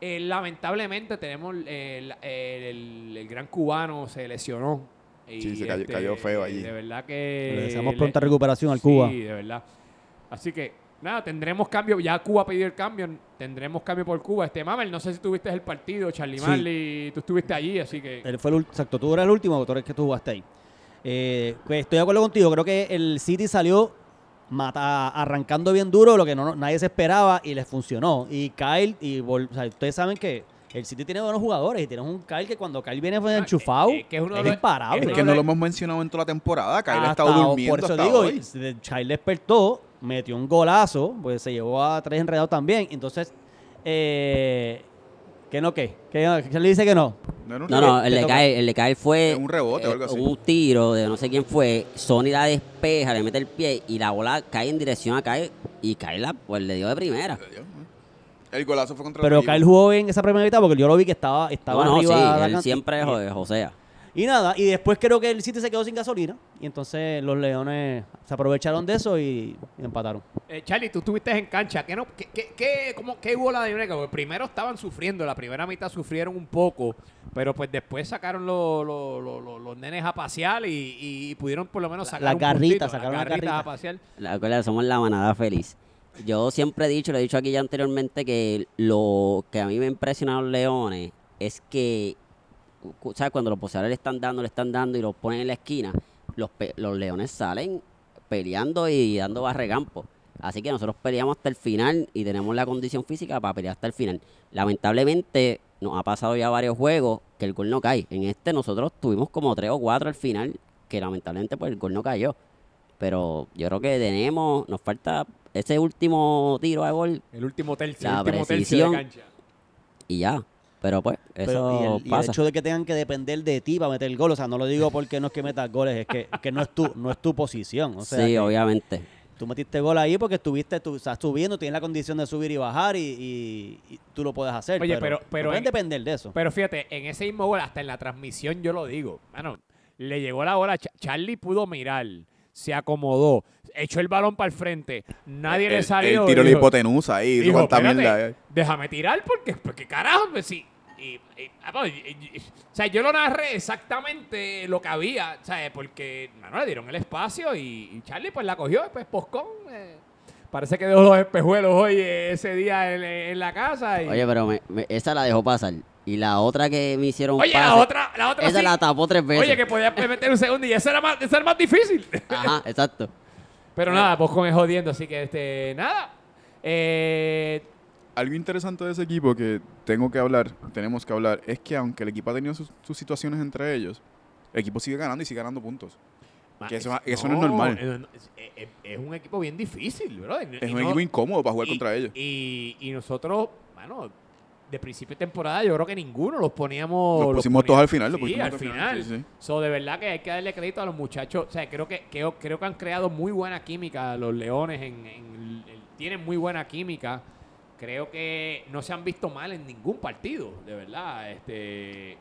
Eh, lamentablemente tenemos el, el- el- el gran cubano se lesionó. Y, este, Sí, se cayó- cayó feo allí. De verdad que... Le deseamos le- pronta recuperación al Cuba. Sí, de verdad. Así que, nada, tendremos cambio. Ya Cuba pidió el cambio. Tendremos cambio por Cuba. Este Mamel, no sé si tuviste el partido, Charlie Sí. Marley. Tú estuviste allí, así que... Él fue el, exacto, tú eras el último, tú eres que tú jugaste ahí. Eh, pues estoy de acuerdo contigo, creo que el City salió mata, arrancando bien duro, lo que no, nadie se esperaba y les funcionó. Y Kyle, y vol- o sea, ustedes saben que el City tiene buenos jugadores y tienes un Kyle que cuando Kyle viene fue Ah, enchufado, eh, que es uno de es los- imparable. Es que de no lo hemos mencionado en toda la temporada. Kyle ha Hasta- estado durmiendo Por eso hasta digo, hoy. Kyle despertó, metió un golazo, pues se llevó a tres enredados también. Entonces, eh, ¿qué no qué? ¿Qué, qué le dice que no? No, no, No, no, el de caer, el de caer fue un rebote o algo así. un tiro de no sé quién fue. Sony la despeja, le mete el pie y la bola cae en dirección a caer y cae la, pues le dio de primera. El golazo fue contra Pero el Kyle jugó en esa primera mitad porque yo lo vi que estaba, estaba No, no, sí, arriba. de la él siempre josea. Y nada, y después creo que el City se quedó sin gasolina. Y entonces los Leones se aprovecharon de eso y, y empataron. Eh, Charlie, tú estuviste en cancha. ¿Qué, no, qué, qué, qué- cómo- qué hubo la dinámica? Porque primero estaban sufriendo, la primera mitad sufrieron un poco, pero pues después sacaron los, los, los- nenes a pasear y, y pudieron por lo menos La- sacar garritas, puntito, las sacaron las garritas a garritas. pasear. La acuerda, somos la manada feliz. Yo siempre he dicho, lo he dicho aquí ya anteriormente, que lo que a mí me impresiona a los leones es que, ¿sabes? Cuando los boxeadores le están dando, le están dando y los ponen en la esquina, los, pe- los leones salen peleando y dando barregampo. Así que nosotros peleamos hasta el final y tenemos la condición física para pelear hasta el final. Lamentablemente, nos ha pasado ya varios juegos que el gol no cae. En este nosotros tuvimos como tres o cuatro al final, que lamentablemente pues el gol no cayó. Pero yo creo que tenemos, nos falta ese último tiro a gol El último tercio, La el último tercio de precisión. cancha. y ya. Pero pues, eso Pero, y, el, y el pasa. hecho de que tengan que depender de ti para meter el gol, o sea, no lo digo porque no es que metas goles, es que, que no es tu, no es tu posición. O sea, sí, que obviamente. tú metiste gol ahí porque estuviste, tú estás subiendo, tienes la condición de subir y bajar y, y- y tú lo puedes hacer. Oye, pero, pero- pero en- depender de eso. Pero fíjate, en ese mismo gol, hasta en la transmisión yo lo digo. Mano, le llegó la bola. Ch- Charlie pudo mirar, se acomodó, echó el balón para el frente. Nadie le salió. El tiro la hipotenusa ahí, dijo, cuánta "Espérate, mierda. eh". déjame tirar porque, porque carajo, pues sí. Y, y- ah, y- y- o sea, yo lo narré exactamente lo que había, ¿sabes? Porque, mano, le dieron el espacio y, y Charlie pues la cogió, pues poscón. eh, parece que dejó los espejuelos hoy eh, ese día en, en la casa. Y, Oye, pero me- me- esa la dejó pasar. Y la otra que me hicieron Oye, la otra, la otra esa sí. la tapó tres veces. Oye, que podía meter un segundo y ese era más, ese era más difícil. Ajá, exacto. Pero nada, Poscon es jodiendo, así que este, nada. Eh, Algo interesante de ese equipo que tengo que hablar, tenemos que hablar, es que aunque el equipo ha tenido sus, sus situaciones entre ellos, el equipo sigue ganando y sigue ganando puntos. Que eso- eso no es normal. Es, es- es un equipo bien difícil, bro. Y- Es y un no- equipo incómodo para jugar y- contra ellos. Y, y nosotros, bueno, de principio de temporada yo creo que ninguno los poníamos... Los pusimos todos al final, los Sí, pusimos al al final. final, sí, sí. So, de verdad que hay que darle crédito a los muchachos. O sea, creo que, creo, creo que han creado muy buena química los Leones. En, tienen muy buena química. Creo que no se han visto mal en ningún partido, de verdad. Este,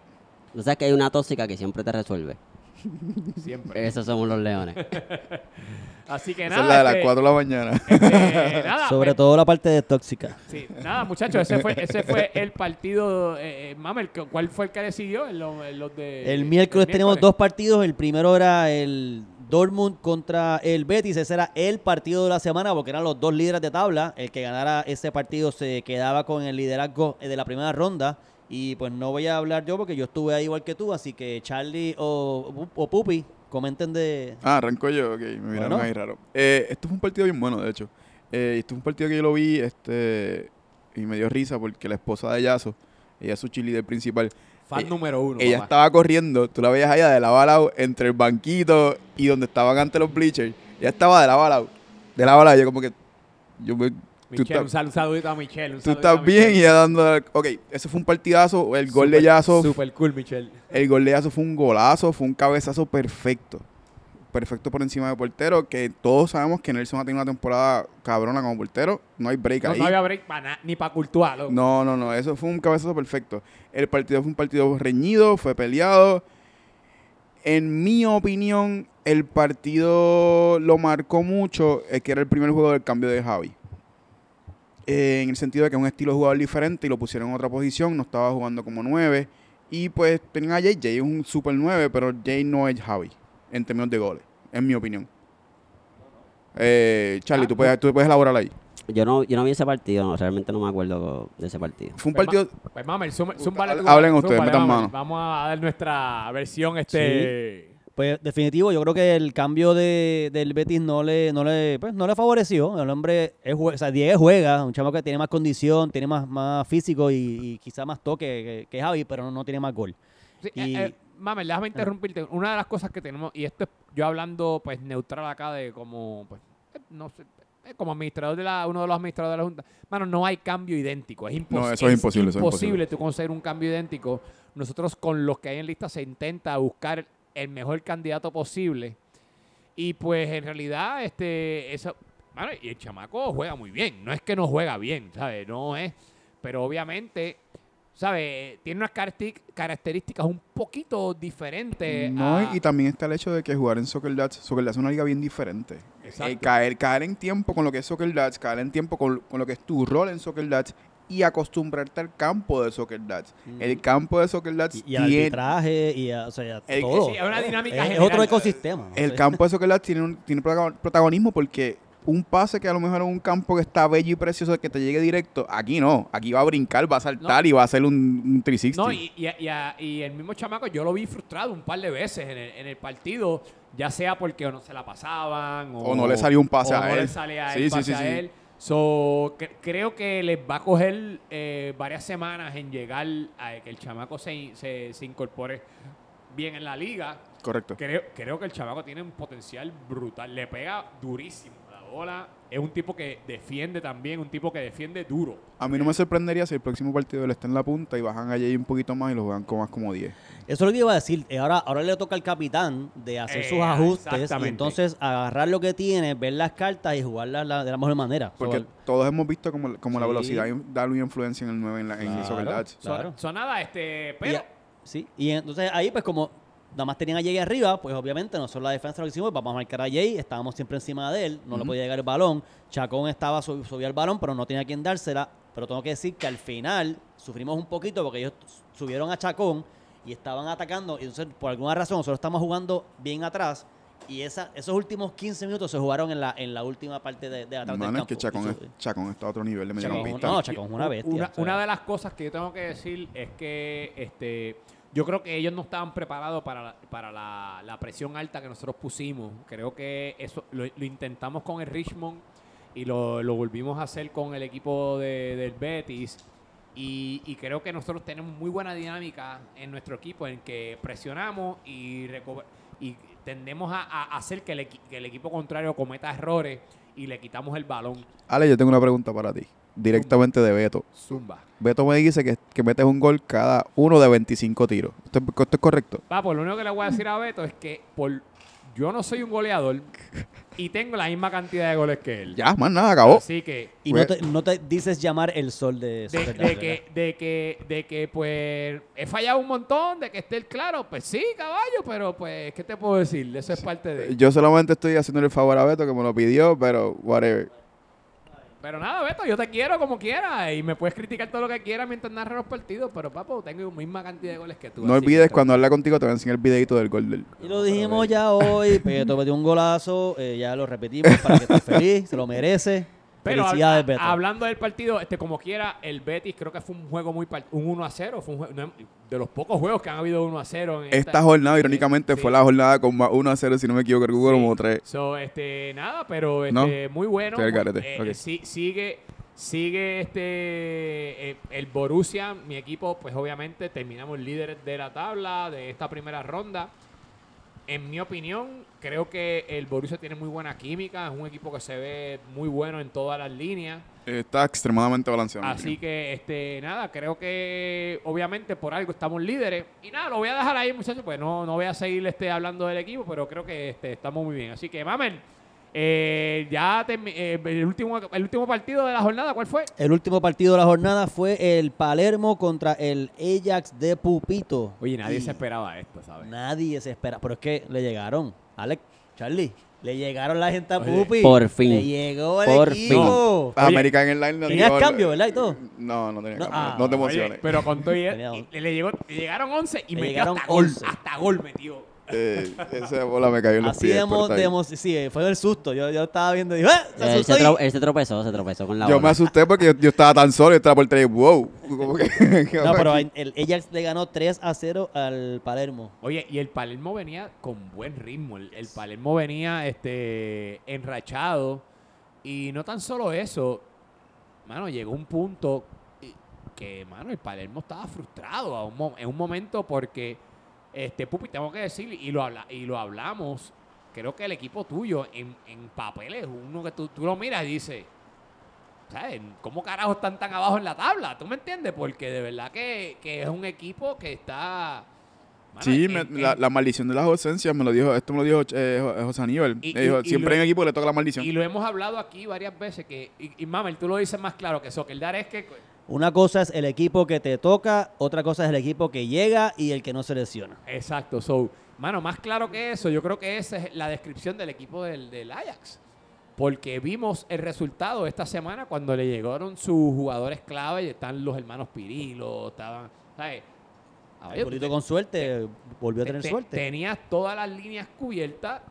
Tú sabes que hay una tóxica que siempre te resuelve. siempre. Esos somos los leones. Así que Esa nada. es la de las este, 4 de la mañana. este, nada, Sobre pues, todo la parte de tóxica. Sí, nada, muchachos, ese fue, ese fue el partido. Eh, eh, Mamel, ¿cu- ¿cuál fue el que los de, El miércoles tenemos dos partidos. El primero era el Dortmund contra el Betis. Ese era el partido de la semana porque eran los dos líderes de tabla. El que ganara ese partido se quedaba con el liderazgo de la primera ronda. Y pues no voy a hablar yo porque yo estuve ahí igual que tú. Así que Charlie o, o Pupi comenten de... Ah, arranco yo, ok, me miraron Bueno. ahí raro. Eh, esto fue un partido bien bueno, de hecho. Eh, esto fue un partido que yo lo vi este y me dio risa porque la esposa de Yaso, ella es su cheerleader principal, Fan eh, número uno. ella papá. estaba corriendo, tú la veías allá de lado a lado entre el banquito y donde estaban antes los bleachers. Ella estaba de lado a lado, de lado a lado, yo como que, yo me, Michelle, un, sal- un saludito a Michelle. un tú estás bien y ella dando, ok, ese fue un partidazo, el gol de Super- Yaso Super cool, Michelle. el gol de Yazo fue un golazo, fue un cabezazo perfecto. Perfecto por encima de portero, que todos sabemos que Nelson ha tenido una temporada cabrona como portero. No hay break No, ahí. no había break para ni para Courtois, loco. No, no, no, eso fue un cabezazo perfecto. El partido fue un partido reñido, fue peleado. En mi opinión, el partido lo marcó mucho, es que era el primer juego del cambio de Javi. Eh, en el sentido de que es un estilo de jugador diferente y lo pusieron en otra posición, no estaba jugando como 9. Y pues tenían a Jay, Jay es un super 9, pero Jay no es Javi en términos de goles, en mi opinión. Eh, Charlie, Ah, tú, puedes, tú puedes elaborar ahí. Yo no, yo no vi ese partido, no, realmente no me acuerdo de ese partido. Fue un Pues, partido... Pues zum- zúmbale Hablen ustedes, metan mano. Vamos a dar nuestra versión este... Pues definitivo, yo creo que el cambio de, del Betis no le, no le, pues, no le favoreció. El hombre, es, o sea, Diego juega, un chamo que tiene más condición, tiene más, más físico y, y quizá más toque que, que Javi, pero no, no tiene más gol. Sí, Y- eh, eh, Mamel, déjame interrumpirte. Una de las cosas que tenemos, y esto es yo hablando pues neutral acá de como, pues, eh, no sé, eh, como administrador de la, uno de los administradores de la Junta. Mano, no hay cambio idéntico. Es, impos- No, eso es imposible, eso es imposible. tú conseguir un cambio idéntico. Nosotros con los que hay en lista se intenta buscar el mejor candidato posible. Y pues en realidad, este, eso, mano, y el chamaco juega muy bien. No es que no juega bien, ¿sabes? No es. Pero obviamente ¿sabes? Tiene unas características un poquito diferentes. No, a- y también está el hecho de que jugar en Soccer Dats, Soccer Dats es una liga bien diferente. Eh, caer, caer en tiempo con lo que es Soccer Dats, caer en tiempo con, con lo que es tu rol en Soccer Dats y acostumbrarte al campo de Soccer Dats. El campo de Soccer Dats Y, y al tiene, arbitraje y a, o sea, El- todo. sí, es una dinámica es, es general. otro ecosistema. el Sí. campo de Soccer Dats tiene, un, tiene protagon- protagonismo porque un pase que a lo mejor en un campo que está bello y precioso que te llegue directo, aquí no, aquí va a brincar, va a saltar y va a hacer un, un 360. No, y, y, y a- y el mismo chamaco yo lo vi frustrado un par de veces en el, en el partido, ya sea porque o no se la pasaban o, O no le salió un pase o a no él. le sale a Sí, él, sí, pase sí, a sí. él. So, cre- creo que les va a coger eh, varias semanas en llegar a que el chamaco se, se, se incorpore bien en la liga. Correcto. Creo, creo que el chamaco tiene un potencial brutal. Le pega durísimo Es un tipo que defiende también, un tipo que defiende duro. A mí no me sorprendería si el próximo partido él está en la punta y bajan a Jay un poquito más y lo juegan con más como 10. Eso es lo que iba a decir. Eh, Ahora, ahora le toca al capitán de hacer Eh, sus ajustes y entonces agarrar lo que tiene, ver las cartas y jugarlas la- de la mejor manera. Porque So, todos hemos visto como, como la velocidad da una influencia en el 9 en, la, en Claro. So- so nada, este, pero... sí, y entonces ahí pues como nada más tenían a Jay arriba, pues obviamente nosotros la defensa lo que hicimos, vamos a marcar a Jay, estábamos siempre encima de él, no le podía llegar el balón, Chacón estaba sub- subía el balón, pero no tenía quien dársela, pero tengo que decir que al final sufrimos un poquito porque ellos subieron a Chacón y estaban atacando, y entonces por alguna razón nosotros estamos jugando bien atrás. Y esa, esos últimos 15 minutos se jugaron en la, en la última parte de, de atrás del Mano, es campo. que Chacón, es, Chacón está a otro nivel de Chacón, mediocampista. no, Chacón es una bestia. Una, o sea. una de las cosas que yo tengo que decir es que este, yo creo que ellos no estaban preparados para, la, para la, la presión alta que nosotros pusimos. Creo que eso lo, intentamos con el Richmond y lo, lo volvimos a hacer con el equipo de- del Betis. Y, y creo que nosotros tenemos muy buena dinámica en nuestro equipo en que presionamos y, y tendemos a, hacer que el, que el equipo contrario cometa errores y le quitamos el balón. Ale, yo tengo una pregunta para ti. Directamente de Beto. Zumba. Beto me dice que, que metes un gol cada uno de 25 tiros. ¿Esto, es- esto es correcto? Va, pues lo único que le voy a decir a Beto es que por yo no soy un goleador y tengo la misma cantidad de goles que él. Ya, más nada, acabó. Así que Y Pues- no te, no te dices llamar el sol de de, que de que de que pues he fallado un montón, de que esté el claro, pues sí, caballo, pero pues ¿qué te puedo decir? Eso es parte de Yo solamente estoy haciéndole el favor a Beto que me lo pidió, pero whatever. Pero nada, Beto, yo te quiero como quiera y me puedes criticar todo lo que quieras mientras narres los partidos, pero papo, tengo la misma cantidad de goles que tú. No olvides cuando habla contigo te voy a enseñar el videito del gol del... Y lo dijimos ya hoy, Beto metió un golazo, eh, ya lo repetimos para que estés feliz, se lo merece. Pero Felicidades, Beto. hablando del partido, este como quiera, el Betis creo que fue un juego muy un 1 a 0, fue un jue- no, de los pocos juegos que han habido 1 a 0 en Esta jornada, sí, irónicamente, sí. fue la jornada con más 1 a 0, si no me equivoco, creo que Sí. como 3. So, este, nada, pero No, este, muy bueno. garete, Eh, ok. sí- sigue, sigue este eh, el Borussia, mi equipo, pues obviamente terminamos líderes de la tabla de esta primera ronda. En mi opinión, creo que el Borussia tiene muy buena química, es un equipo que se ve muy bueno en todas las líneas. Está extremadamente balanceado. Así que, este, nada, creo que obviamente por algo estamos líderes. Y nada, lo voy a dejar ahí, muchachos, pues no, no voy a seguir este, hablando del equipo, pero creo que este, estamos muy bien. Así que, Mamel, eh, ya eh, el, último, el último partido de la jornada, ¿cuál fue? El último partido de la jornada fue el Palermo contra el Ajax de Pupito. Oye, nadie Y se esperaba esto, ¿sabes? Nadie se espera, pero es que le llegaron. Alex, Charlie, le llegaron la gente a Pupi. por fin. Le llegó el Por equipo. Ah, Oye, American Airlines no tenías cambio, ¿verdad? Y todo. No, no tenía No, cambio. ah, no te Oye, emociones. pero con todo y, le, llegó, le llegaron 11 y Le metió llegaron hasta gol. 11. Hasta gol metió. Eh, esa bola me cayó en los Así pies. sí, fue del susto. Yo, yo estaba viendo y dije, ¡ah! Se Él asustó se, y- tro- él se tropezó, se tropezó con la Yo me asusté porque yo, yo estaba tan solo y estaba por tres. Wow. Como que- No, pero el, el Ajax le ganó 3 a 0 al Palermo. Oye, y el Palermo venía con buen ritmo. El, el Palermo venía este enrachado. Y no tan solo eso. Mano, llegó un punto y- que, mano, el Palermo estaba frustrado a un mo- en un momento porque, este, Pupi, tengo que decir, y lo, habla, y lo hablamos, creo que el equipo tuyo en, en papeles, uno que tú, tú lo miras y dices, ¿sabes? ¿Cómo carajo están tan abajo en la tabla? ¿Tú me entiendes? Porque de verdad que, que es un equipo que está Sí, en- me- en- la, la maldición de las ausencias me lo dijo, esto me lo dijo eh, Jo- José Aníbal. Y- dijo, y- y siempre lo- en equipo le toca la maldición. Y lo hemos hablado aquí varias veces que, y, y Mamel, tú lo dices más claro que eso, que el dar es que Una cosa es el equipo que te toca, otra cosa es el equipo que llega y el que no se lesiona. Exacto, so, mano, más claro que eso, yo creo que esa es la descripción del equipo del, del Ajax. Porque vimos el resultado esta semana cuando le llegaron sus jugadores clave y están los hermanos Pirilo, estaban, ¿sabes? Con suerte volvió a te- tener te- suerte. Tenías todas las líneas cubiertas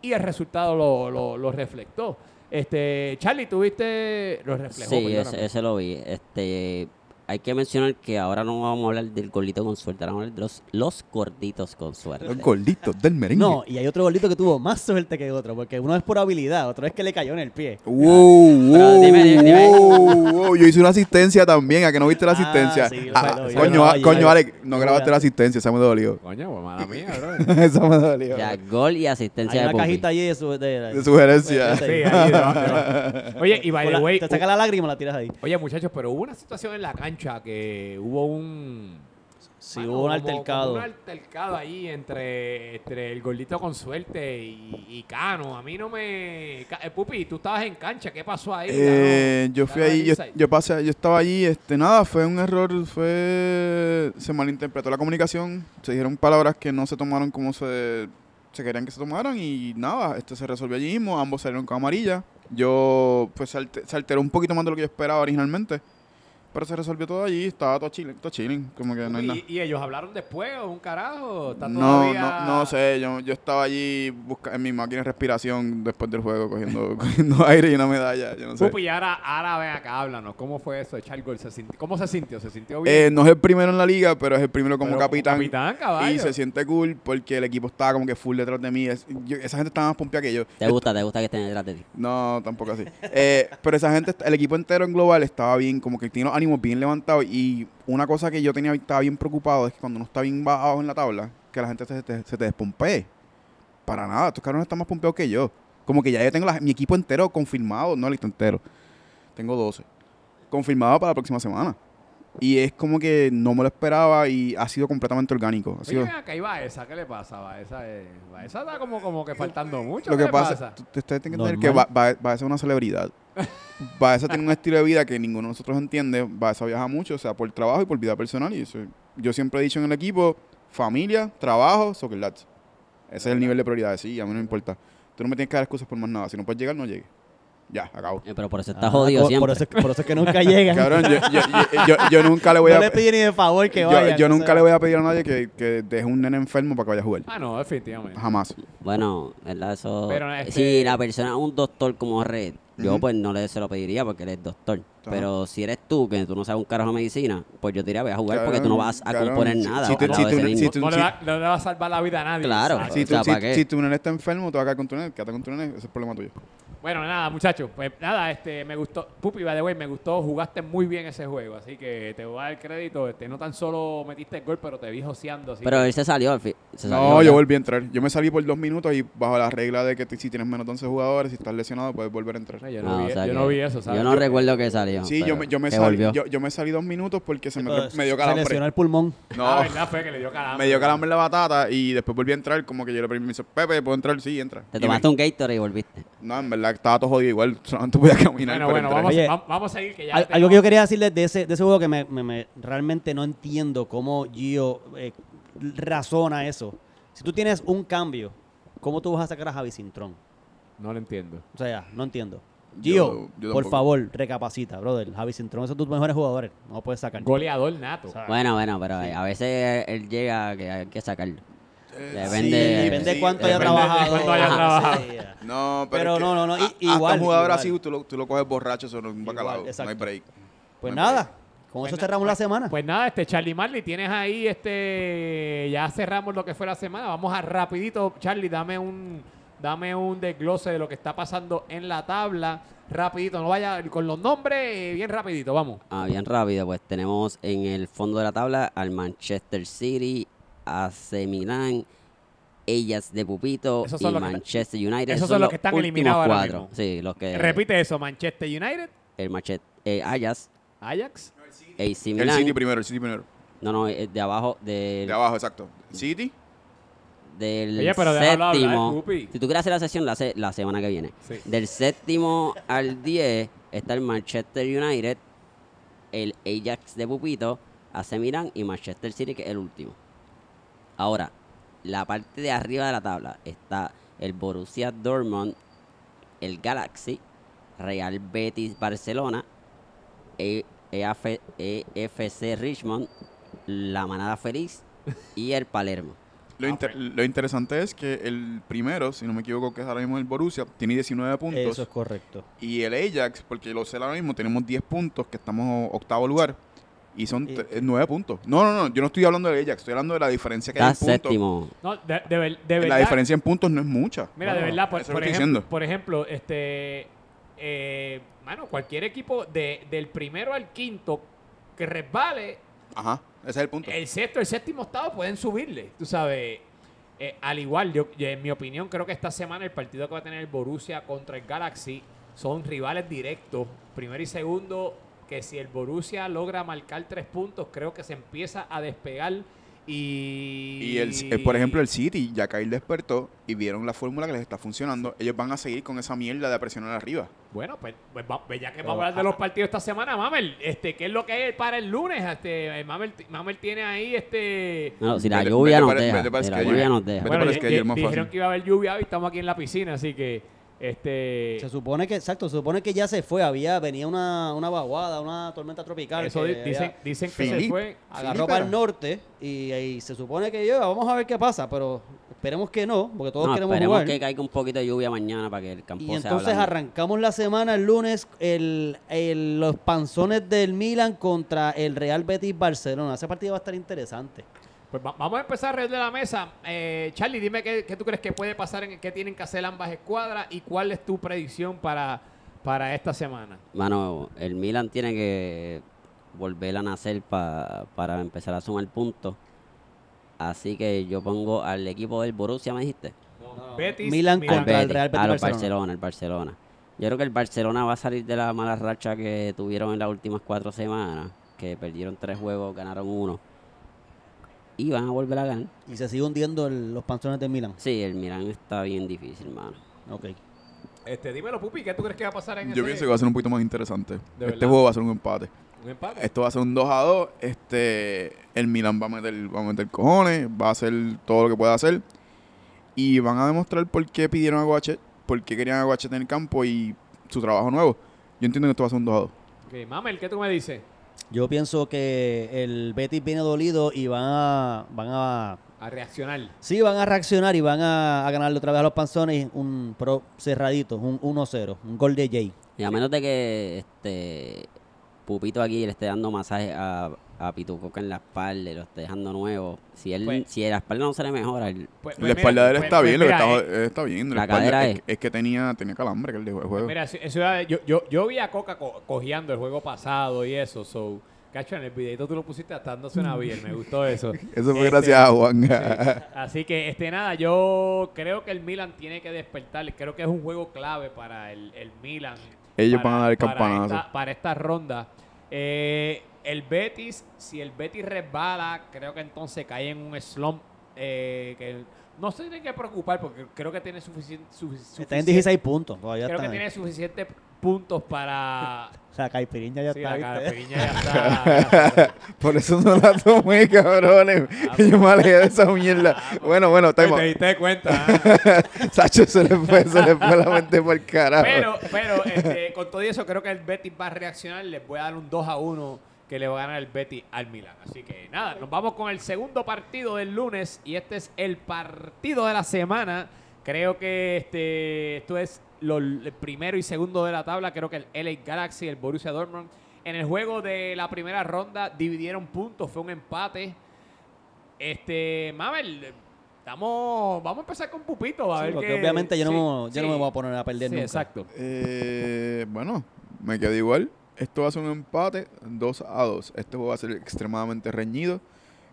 y el resultado lo, lo, lo reflectó. Este, Charlie, ¿tuviste? Lo reflejó, Sí, ese, ese lo vi. Este, hay que mencionar que ahora no vamos a hablar del gordito con suerte, ahora vamos a hablar de los, los gorditos con suerte. Los gorditos del merengue. No, y hay otro bolito que tuvo más suerte que otro, porque uno es por habilidad, otro es que le cayó en el pie. Wow, Pero wow, dime, dime, dime. wow, wow. Yo hice una asistencia también, ¿a que no viste la Ah, asistencia? sí, Ah, lo coño, ah, coño. Alex, no grabaste la asistencia, esa me dolió. Coño, pues mala mía, bro. esa me dolió. Sea, gol y Hay asistencia de una cajita allí de, su, de, De sugerencia. Sí, Sí, ahí debajo. Oye, y by the way, te saca la lágrima y la tiras ahí. Oye, muchachos, pero hubo una situación en la cancha que hubo un. Sí, hubo un altercado. un altercado ahí entre, entre el gordito con suerte y, y Cano. A mí no me. Eh, Pupi, tú estabas en cancha, ¿qué pasó ahí? Eh, yo fui ahí, yo, pasé, yo estaba allí, este, nada, fue un error, fue, se malinterpretó la comunicación, se dijeron palabras que no se tomaron como se, se querían que se tomaran y nada, este se resolvió allí mismo, ambos salieron con amarilla, yo, pues se alteró un poquito más de lo que yo esperaba originalmente, pero se resolvió todo allí, estaba todo chilling, todo chilling, como que no hay nada. ¿Y, y ellos hablaron después o un carajo? ¿Está No, todavía- no, no sé, yo, yo estaba allí busca, en mi máquina de respiración después del juego cogiendo, cogiendo aire y una medalla, yo no sé. Pupi, y ahora, ahora ven acá, háblanos. ¿Cómo fue eso? Echar gol. ¿Se sinti- ¿Cómo se sintió? ¿Se sintió bien? Eh, no es el primero en la liga, pero es el primero como Pero capitán. capitán, caballo. Y se siente cool porque el equipo estaba como que full detrás de mí. Es- yo- esa gente estaba más pompeada que yo. ¿Te gusta? ¿Te gusta que estén detrás de ti? No, tampoco así. Eh, pero esa gente, el equipo entero en global estaba bien, como que tiene los ánimos bien levantados. Y una cosa que yo tenía, estaba bien preocupado es que cuando uno está bien bajo en la tabla, que la gente se te, se te despompee. Para nada, estos cabrones están más pompeados que yo. Como que ya yo tengo la- mi equipo entero confirmado, no el equipo entero. Tengo 12. Confirmado para la próxima semana. Y es como que no me lo esperaba y ha sido completamente orgánico. Ha Oye, sido- acá, y Baeza, ¿qué le pasa? Baeza, eh, Baeza está como, como que faltando mucho. Lo ¿qué que le pasa, tú- ustedes tienen que entender que. Va- Va- Baeza es una celebridad. Baeza tiene un estilo de vida que ninguno de nosotros entiende. Baeza viaja mucho, o sea, por trabajo y por vida personal. Y eso- yo siempre he dicho en el equipo, familia, trabajo, soccer lads. Ese es el nivel de prioridades, sí, a mí no me importa. Tú no me tienes que dar excusas por más nada. Si no puedes llegar, no llegues. Ya, acabo. Eh, pero por eso está Ah, jodido por, siempre. por eso, es que- por eso es que nunca llegan. Cabrón, yo, yo- yo- yo- yo nunca le voy no a... le pide ni de favor que yo, nunca sea. le voy a pedir a nadie que, que deje un nene enfermo para que vaya a jugar. Ah, no, definitivamente. Jamás. Bueno, ¿verdad? Eso. Pero, este- Si la persona un doctor como Red, yo pues no le se lo pediría porque él es doctor. Pero si eres tú, que tú no sabes un carajo de medicina, pues yo te diría, voy a jugar porque tú no vas a componer nada. si tú- si tú- si tú- No le, va, no le va a salvar la vida a nadie. Claro. Si, O sea, tú, si, ¿para qué? si tu nene está enfermo, te vas a quedar con tu nene. Quédate con tu nene, ese es el problema tuyo. Bueno, nada, muchachos. Pues nada, este, me gustó. Pupi, by the way, me gustó. Jugaste muy bien ese juego. Así que te voy a dar crédito. Este, no tan solo metiste el gol, pero te vi joseando. Así Pero que- él se salió al fin. se salió, No, yo volví a entrar. Yo me salí por dos minutos y bajo la regla de que si tienes menos de 11 jugadores, si estás lesionado, puedes volver a entrar. No, yo no, No, vi, o sea yo no vi eso, ¿sabes? Yo no recuerdo que salió. Sí, yo me, yo, me salí, yo, yo me salí dos minutos porque se me, me dio Se calambre. lesionó el pulmón. No, Ah, verdad fue que le dio calambre. me dio calambre la batata y después volví a entrar. Como que yo le pedí permiso, Pepe, ¿puedo entrar? Sí, entra. Te Y tomaste me- un Gatorade y volviste. No, en verdad, estaba todo jodido igual. Solamente podía caminar. Bueno, pero bueno, vamos, Oye, va- vamos a seguir que ya algo que yo quería decirles de ese, de ese juego que me, me- me- realmente no entiendo cómo Gio eh, razona eso. Si tú tienes un cambio, ¿cómo tú vas a sacar a Javi Cintrón? No lo entiendo. O sea, no entiendo. Gio, yo por favor, recapacita, brother. Javi Cintrón es de tus mejores jugadores. No lo puedes sacar. Goleador nato. O sea, Bueno, bueno, pero a veces él llega que hay que sacarlo. Eh, Depende- Depende de sí, cuánto haya trabajado. cuánto haya Ajá, trabajado. sí, ya. No, pero, Pero es que no, no, no, a- hasta igual, un jugador igual. así, tú lo, tú lo coges borracho, eso no es un Igual, bacalao. No exacto. hay break. Pues No hay nada, break. con Pues eso cerramos la pues- semana. Pues nada, este Charlie Marley, tienes ahí este ya cerramos lo que fue la semana. Vamos a rapidito, Charlie, dame un dame un desglose de lo que está pasando en la tabla. Rapidito, no vaya con los nombres, eh, bien rapidito, vamos. Ah, bien rápido, pues tenemos en el fondo de la tabla al Manchester City, AC Milan, ellas de Pupito Esos y que- Manchester United. esos son los que están eliminados ahora cuatro. mismo. Sí, los que... Repite eso, Manchester United, El Manchester, eh, Ajax, Ajax. AC El Milan. City primero, el City primero. No, no, eh, de abajo, de, De abajo, exacto. City. Del Oye, pero déjalo hablar, séptimo. Si tú quieres hacer la sesión, la hace la semana que viene. Sí. Del séptimo al 10 está el Manchester United, el Ajax de Pupito, AC Milan y Manchester City, que es el último. Ahora, la parte de arriba de la tabla está el Borussia Dortmund, el Galaxy, Real Betis Barcelona, E- EAF EFC Richmond, la Manada Feliz y el Palermo. Lo, Ah, inter- ok. lo interesante es que el primero, si no me equivoco, que es ahora mismo el Borussia, tiene 19 puntos. Eso es correcto. Y el Ajax, porque lo sé ahora mismo, tenemos 10 puntos, que estamos octavo lugar. Y son 9 puntos. No, no, no, yo no estoy hablando del Ajax, estoy hablando de la diferencia que hay en puntos. séptimo. No, de, de ver- de verdad. La diferencia en puntos no es mucha. Mira, No, de verdad, por, por ejemplo, diciendo. por ejemplo, este, eh, mano, cualquier equipo de, del primero al quinto que resbale, Ajá, ese es el punto. el sexto, el séptimo estado pueden subirle. Tú sabes, eh, al igual, yo, yo, en mi opinión, creo que esta semana el partido que va a tener el Borussia contra el Galaxy son rivales directos, primero y segundo. Que si el Borussia logra marcar tres puntos, creo que se empieza a despegar y. Y el, eh, por ejemplo, el City, ya que ahí despertó y vieron la fórmula que les está funcionando, ellos van a seguir con esa mierda de presionar arriba. Bueno, pues, pues va- pues ya que Pero, vamos a hablar de ah, los partidos esta semana, Mamel, este, ¿qué es lo que hay para el lunes? Este, eh, Mamel, Mamel tiene ahí este. No, si la lluvia para- deja. si la lluvia nos deja. Bueno, dijeron fácil. que iba a haber lluvia hoy, estamos aquí en la piscina, así que este Se supone que, exacto, se supone que ya se fue. Había, venía una, una vaguada, una tormenta tropical. eso que dicen, había- dicen que se fue. agarró para el norte y, y se supone que llueva. Vamos a ver qué pasa, pero esperemos que no, porque todos No, queremos esperemos jugar. que caiga un poquito de lluvia mañana para que el campo Y sea entonces arrancamos la semana el lunes el, el- los panzones del Milan contra el Real Betis Barcelona. Ese partido va a estar interesante. Pues va- vamos a empezar alrededor de la mesa. Eh, Charlie, dime qué, qué tú crees que puede pasar, en qué tienen que hacer ambas escuadras y cuál es tu predicción para, para esta semana. Mano, el Milan tiene que volver a nacer pa- para empezar a sumar puntos. Así que yo pongo al equipo del Borussia, me dijiste. Betis, Milan contra el Betis, Real Betis a los Barcelona. Barcelona, el Barcelona. Yo creo que el Barcelona va a salir de la mala racha que tuvieron en las últimas cuatro semanas, que perdieron tres juegos, ganaron uno. Y van a volver a ganar. Y se sigue hundiendo el- los panzones del Milan. Sí, el Milan está bien difícil, mano. Ok. Este, dímelo, Pupi, ¿qué tú crees que va a pasar en Yo ese- pienso que va a ser un poquito más interesante. ¿De este verdad? juego va a ser un empate. un empate? Esto va a ser un 2 a 2. Este, el Milan va a meter, va a meter cojones, va a hacer todo lo que pueda hacer. Y van a demostrar por qué pidieron a Guachet, por qué querían a Guachet en el campo y su trabajo nuevo. Yo entiendo que esto va a ser un 2 a 2. Ok, Mamel, ¿qué tú me dices? Yo pienso que el Betis viene dolido y van a, van a A reaccionar. sí van a reaccionar y van a, a ganarle otra vez a los panzones un pro cerradito, un 1-0, un gol de Jay. Y a menos de que este Pupito aquí le esté dando masaje a, a Pitucoca en la espalda y lo esté dejando nuevo, si él Pues- si la espalda no se le mejora, él- Pues, la espalda de él mira, está pues- bien, pues lo que está, eh, está bien. la espalda- cadera es, es- es que tenía, tenía calambre que el juego. Mira, eso- eso era- yo, yo, yo vi a Coca co- cojeando el juego pasado y eso, so, cacho, en el videito tú lo pusiste hasta dándose una bien, me gustó eso. Eso fue Este, gracias a Juan. sí. Así que, este, nada, yo creo que el Milan tiene que despertar, creo que es un juego clave para el, el Milan. Ellos para- van a dar el para campanazo. esta- Para esta ronda. Eh, el Betis, si el Betis resbala, creo que entonces cae en un slump eh, que no se tiene que preocupar porque creo que tiene suficiente... Está en 16 puntos, todavía Creo que tiene suficientes puntos para... La caipirinha ya Sí, está, la ¿viste? caipirinha ya está. Por eso no la tomé, cabrones. Yo me alejé de esa mierda. Bueno, bueno, Te diste cuenta. ¿ah? Sacho se le fue, se le fue la mente por el carajo. Pero, pero este, con todo eso, creo que el Betis va a reaccionar. Les voy a dar un 2 a 1 que le va a ganar el Betis al Milan. Así que nada, nos vamos con el segundo partido del lunes. Y este es el partido de la semana. Creo que este, esto es lo, el primero y segundo de la tabla. Creo que el LA Galaxy y el Borussia Dortmund. En el juego de la primera ronda dividieron puntos. Fue un empate. Este, Mabel, estamos, vamos a empezar con Pupito. A Sí, ver porque qué- obviamente yo, sí, no, yo no me voy a poner a perder Sí, nunca. exacto. Eh, bueno, me quedé igual. Esto va a ser un empate 2 a 2. Este juego va a ser extremadamente reñido.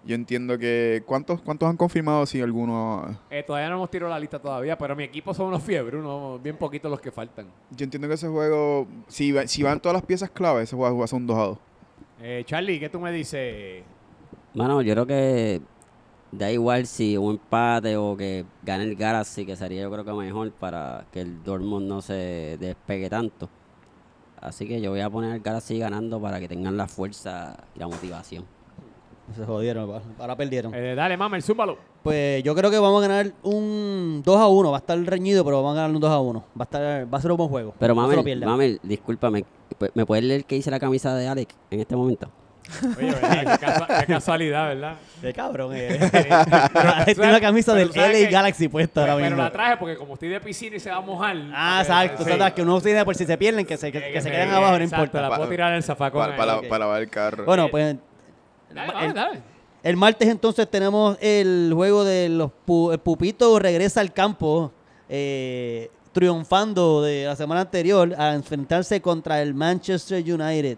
Yo entiendo que... ¿Cuántos, cuántos han confirmado? Si alguno... Eh, todavía no hemos tirado la lista todavía, pero mi equipo son unos fiebres, unos bien poquitos los que faltan. Yo entiendo que ese juego... Si, va- si van todas las piezas clave, ese juego va a ser un 2 a 2. Eh, Charlie, ¿qué tú me dices? Mano, yo creo que da igual si un empate o que gane el Galaxy, que sería yo creo que mejor para que el Dortmund no se despegue tanto. Así que yo voy a poner el Galaxy ganando para que tengan la fuerza y la motivación. Se jodieron, ahora perdieron. Eh, dale, mama, el zúmbalo. Pues yo creo que vamos a ganar un 2 a 1. Va a estar reñido, pero vamos a ganar un 2 a 1. Va a, estar, va a ser un buen juego. Pero No. Mamel, discúlpame, ¿me puedes leer qué dice la camisa de Alex en este momento? Oye, ¿verdad? Qué, casua- qué casualidad, ¿verdad? Qué cabrón, eh. Pero, Tiene una camisa pero del ¿sabes LA? Galaxy puesta ahora Pero mismo. la traje porque como estoy de piscina y se va a mojar. Ah, exacto. sí. o sea, que uno tiene por si se pierden, que se, que, que se queden abajo, no importa. La puedo tirar en el zafacón. Para, para, para lavar el carro. Bueno, pues Dale, dale, el- dale. El martes entonces tenemos el juego de los pu- el Pupito regresa al campo eh, triunfando de la semana anterior a enfrentarse contra el Manchester United.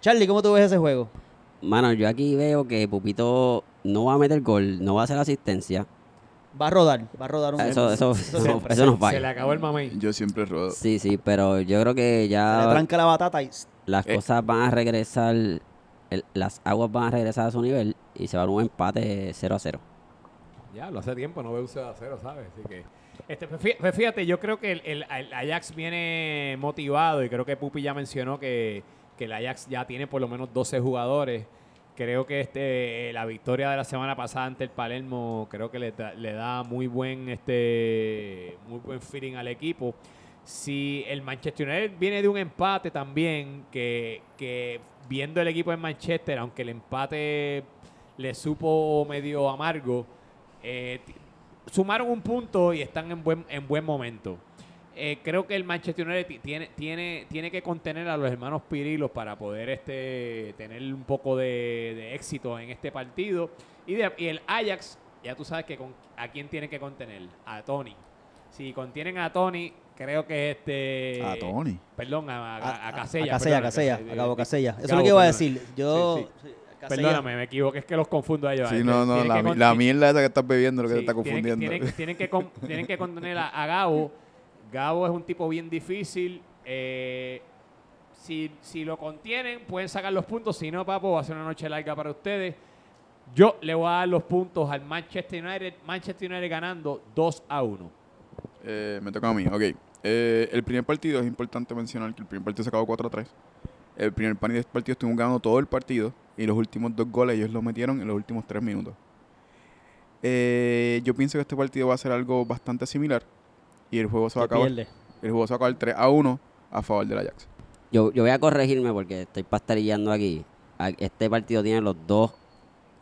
Charlie, ¿cómo tú ves ese juego? Mano, yo aquí veo que Pupito no va a meter gol, no va a hacer asistencia. Va a rodar, va a rodar un Eso, eso, eso eso, siempre. eso nos Se le acabó el mamey. Yo siempre rodo. Sí, sí, pero yo creo que Se le ya tranca la batata y las Eh. cosas van a regresar, las aguas van a regresar a su nivel y se va a un empate 0 a 0. Ya, lo hace tiempo, no veo usted a cero, ¿sabes? Así que. Este, pues pues fíjate, yo creo que el, el- Ajax viene motivado y creo que Pupi ya mencionó que, que el Ajax ya tiene por lo menos 12 jugadores. Creo que este la victoria de la semana pasada ante el Palermo creo que le, le da muy buen este muy buen feeling al equipo. Si el Manchester United viene de un empate también, que, que viendo el equipo en Manchester, aunque el empate le supo medio amargo, eh, sumaron un punto y están en buen, en buen momento. Eh, creo que el Manchester United ti- tiene, tiene, tiene que contener a los hermanos Pirilos para poder este, tener un poco de, éxito en este partido. Y, el Ajax, ya tú sabes que a quién tiene que contener. A Tony. Si contienen a Tony, creo que este... A Tony. Perdón, a, a, a a Casella. Casella, Casella, Casella, a Cabo eh, Casella. Eso es Gabo, lo que iba a decir. Yo, Sí, sí, Perdóname, me equivoqué, es que los confundo a ellos. Sí, no, no, la, con- mierda esa que estás bebiendo lo que sí, te está tienen confundiendo. Tienen, tienen que, con- tienen que contener a, a Gabo. Gabo es un tipo bien difícil. eh, si, si lo contienen, pueden sacar los puntos. Si no, papo, va a ser una noche larga para ustedes. Yo le voy a dar los puntos al Manchester United. Manchester United ganando 2 a 1. Eh, me toca a mí, ok. Eh, el primer partido es importante mencionar que el primer partido se acabó 4 a 3. El primer par- partido estuvimos ganando todo el partido y los últimos dos goles ellos los metieron en los últimos 3 minutos. Eh, yo pienso que este partido va a ser algo bastante similar y el juego se va a acabar, pierde. el juego se va a acabar 3 a 1 a favor del Ajax. Yo, yo voy a corregirme porque estoy pastarillando aquí. Este partido tiene los dos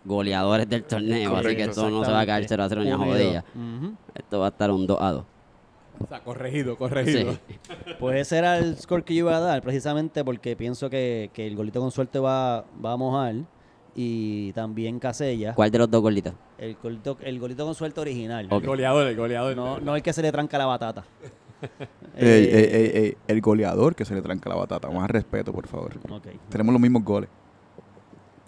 goleadores del torneo, así que esto no se va a caer 0 a 0 ni a jodilla. Ujú. Esto va a estar un 2 a 2. O sea, corregido, corregido. Sí. Pues ese era el score que yo iba a dar, precisamente porque pienso que, que el golito con suerte va, va a mojar. Y también Casella. ¿Cuál de los dos golitos? El golito, el golito con suerte original. Ok. El goleador, el goleador. No, no el que se le tranca la batata. Eh, el goleador que se le tranca la batata. Más respeto, por favor. Tenemos los mismos goles.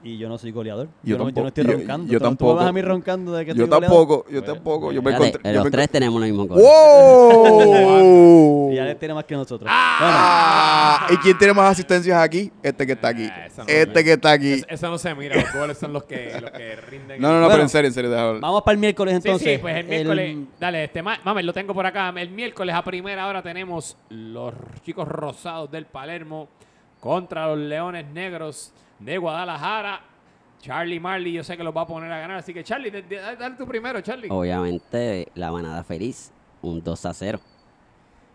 Y yo no soy goleador. Yo no, yo no tampoco- estoy yo- roncando. yo Tú- Tú tampoco. me vas a mí roncando de que Yo estoy goleador? tampoco, yo Bueno, tampoco. Yo me encontré. yo los me tres encont- tenemos los mismos goles. ¡Wow! Y Alex tiene más que nosotros. Ah, ¿Y quién tiene más asistencias aquí? Este que está aquí. Ah, eso no Este me- que está aquí. Eso, eso no se mira, los goles son los que, los que rinden. No, no, no, Bueno, pero en serio, en serio, déjalo. Bueno, vamos para el miércoles Sí, entonces. sí, pues el miércoles. Dale, este, ma- mami, lo tengo por acá. El miércoles a primera hora tenemos los chicos rosados del Palermo contra los Leones Negros de Guadalajara. Charlie Marley, yo sé que los va a poner a ganar. Así que, Charlie, de- de- dale tú primero, Charlie. Obviamente, la manada feliz, un 2 a 0.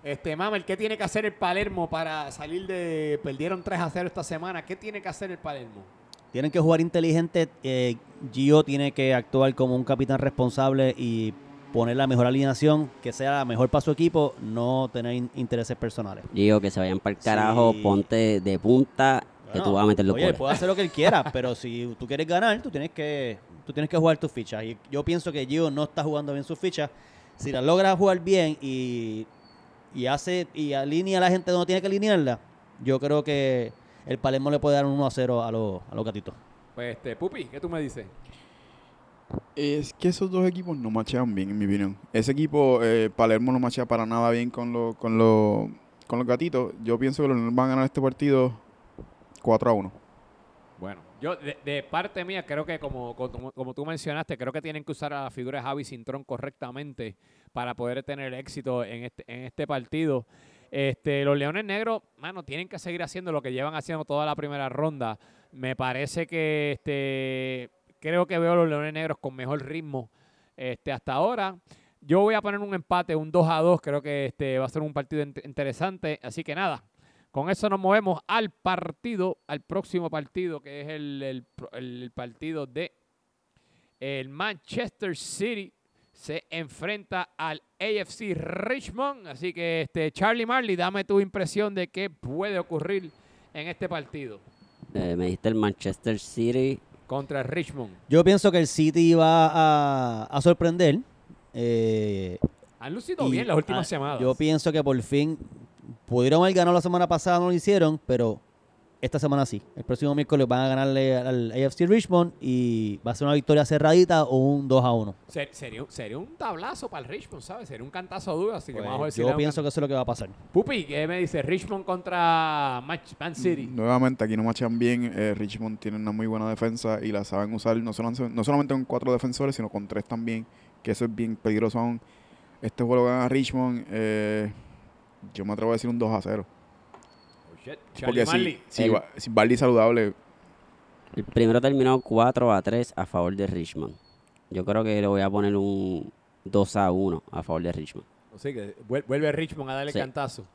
Este, Mamel, ¿qué tiene que hacer el Palermo para salir de. Perdieron 3 a 0 esta semana. ¿Qué tiene que hacer el Palermo? Tienen que jugar inteligente. eh, Gio tiene que actuar como un capitán responsable y poner la mejor alineación, que sea la mejor para su equipo, no tener in- intereses personales. Digo que se vayan para el carajo, Sí. ponte de punta, que tú Bueno, vas a meter los Oye, goles. puede hacer lo que él quiera, pero si tú quieres ganar, tú tienes que tú tienes que jugar tus fichas. Y yo pienso que Gio no está jugando bien sus fichas. Si las logra jugar bien y, y hace y alinea a la gente donde tiene que alinearla, yo creo que el Palermo le puede dar un 1 a 0 a los, a los gatitos. Pues, este, Pupi, ¿qué tú me dices? Es que esos dos equipos no machean bien, en mi opinión. Ese equipo, eh, Palermo, no machea para nada bien con, los con, los con los gatitos. Yo pienso que los van a ganar este partido 4 a 1. Bueno, yo de, de parte mía creo que como, como, tú mencionaste, creo que tienen que usar a la figura de Javi Cintrón correctamente para poder tener éxito en este, en este partido. Este, los Leones Negros, mano, tienen que seguir haciendo lo que llevan haciendo toda la primera ronda. Me parece que este, creo que veo a los Leones Negros con mejor ritmo este, hasta ahora. Yo voy a poner un empate, un 2 a 2. Creo que este va a ser un partido int- interesante. Así que nada, con eso nos movemos al partido, al próximo partido, que es el, el pro- el partido de el Manchester City. Se enfrenta al AFC Richmond. Así que, este, Charlie Marley, dame tu impresión de qué puede ocurrir en este partido Eh, me dijiste el Manchester City. contra el Richmond. Yo pienso que el City va a, a sorprender. eh, Han lucido bien las últimas semanas. Yo pienso que por fin pudieron haber ganado la semana pasada, no lo hicieron, pero esta semana sí. El próximo miércoles van a ganarle al AFC Richmond y va a ser una victoria cerradita o un 2 a 1. Ser- sería, un- sería un tablazo para el Richmond, ¿sabes? Sería un cantazo duro, así que vamos a ver Pues si yo pienso que eso es lo que va a pasar. Pupi, ¿qué me dice? Richmond contra Man City. Nuevamente, aquí no machan bien. eh, Richmond tiene una muy buena defensa y la saben usar no, solo- no solamente con cuatro defensores, sino con tres también, que eso es bien peligroso aún. Este juego lo gana Richmond. eh, yo me atrevo a decir un 2 a 0. Oh, shit. Charlie Porque Marley. si, si, si Barley saludable, El primero terminó 4 a 3 a favor de Richmond. Yo creo que le voy a poner un 2 a 1 a favor de Richmond. Así que vuel- vuelve Richmond a darle Sí. cantazo.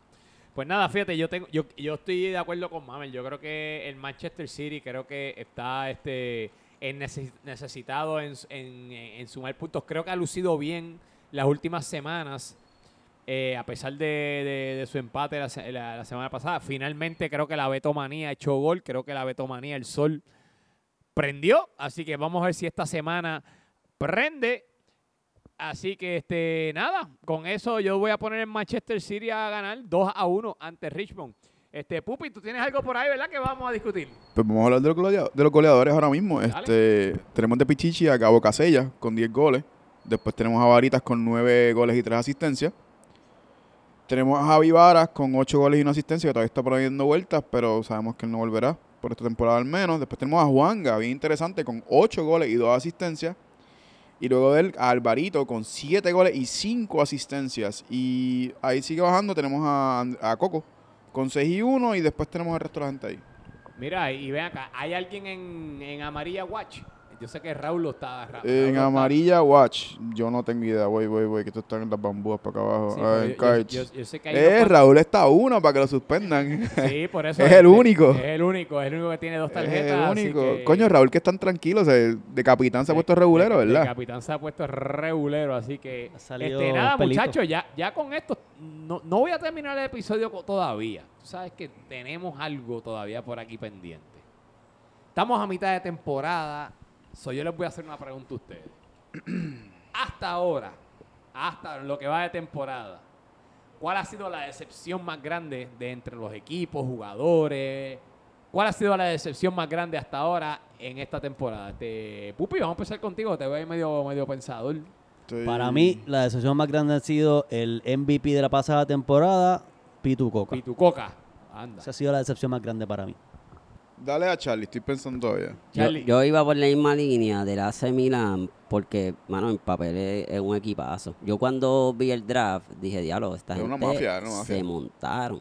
Pues nada, fíjate, yo tengo, yo, yo estoy de acuerdo con Mamel. Yo creo que el Manchester City creo que está este en neces- necesitado en, en- en sumar puntos. Creo que ha lucido bien las últimas semanas. Eh, a pesar de, de- de su empate la, se- la- la semana pasada. Finalmente creo que la Betomanía ha hecho gol. Creo que la Betomanía, el sol, prendió. Así que vamos a ver si esta semana prende. Así que, este, nada, con eso yo voy a poner el Manchester City a ganar 2 a 1 ante Richmond. Este, Pupi, tú tienes algo por ahí, ¿verdad? Que vamos a discutir. pues vamos a hablar de los, golea- de los goleadores ahora mismo. Dale. Este, tenemos de Pichichi a Cabo Casella con 10 goles. Después tenemos a Varitas con 9 goles y 3 asistencias. Tenemos a Javi Varas con 8 goles y una asistencia, que todavía está por vueltas, pero sabemos que él no volverá por esta temporada al menos. Después tenemos a Juanga, bien interesante, con 8 goles y 2 asistencias. Y luego de a Alvarito con 7 goles y 5 asistencias. Y ahí sigue bajando, tenemos a, a Coco con 6 y 1 y después tenemos el resto de la gente ahí. Mira, y ven acá, ¿hay alguien en, en Amarilla Watch? Yo sé que Raúl lo está. Ra- Raúl En está- amarilla watch, yo no tengo idea, voy, voy, voy, que tú estás en las bambúas para acá abajo. Sí, Ah, pero en yo- cards. yo, yo sé que hay eh, Raúl está uno para que lo suspendan. Sí, por eso. Es el único. Es el único, es el único que tiene dos es tarjetas. el así único. que- Coño, Raúl que es tan tranquilo, o sea, de capitán se ha de- puesto regulero, de- de ¿verdad? capitán se ha puesto regulero, así que. Este, nada, muchachos, ya, ya con esto. No, no voy a terminar el episodio todavía. Tú sabes que tenemos algo todavía por aquí pendiente. Estamos a mitad de temporada. So, yo les voy a hacer una pregunta a ustedes. hasta ahora, hasta lo que va de temporada, ¿cuál ha sido la decepción más grande de entre los equipos, jugadores? ¿Cuál ha sido la decepción más grande hasta ahora en esta temporada? Este, Pupi, vamos a empezar contigo. Te veo ahí medio, medio pensador. Estoy- Para mí, la decisión más grande ha sido el MVP de la pasada temporada, Pitu Coca. Y tu coca. Anda. Esa ha sido la decepción más grande para mí. Dale a Charlie, estoy pensando todavía. Yo, Charlie. yo iba por la misma línea del AC Milan porque, mano, en papel es, es un equipazo. Yo cuando vi el draft dije, diablo, esta Es una gente mafia, es una mafia". se montaron.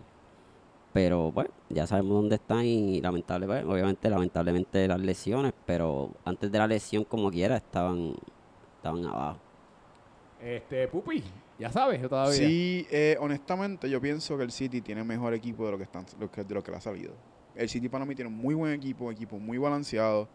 Pero, bueno, ya sabemos dónde están y lamentable, pues, obviamente, lamentablemente las lesiones, pero antes de la lesión, como quiera, estaban, estaban abajo. Este, Pupi, ya sabes, yo todavía. Sí, eh, honestamente yo pienso que el City tiene mejor equipo de lo que están, lo que, de lo que le ha salido. El City para mí tiene un muy buen equipo, un equipo muy balanceado,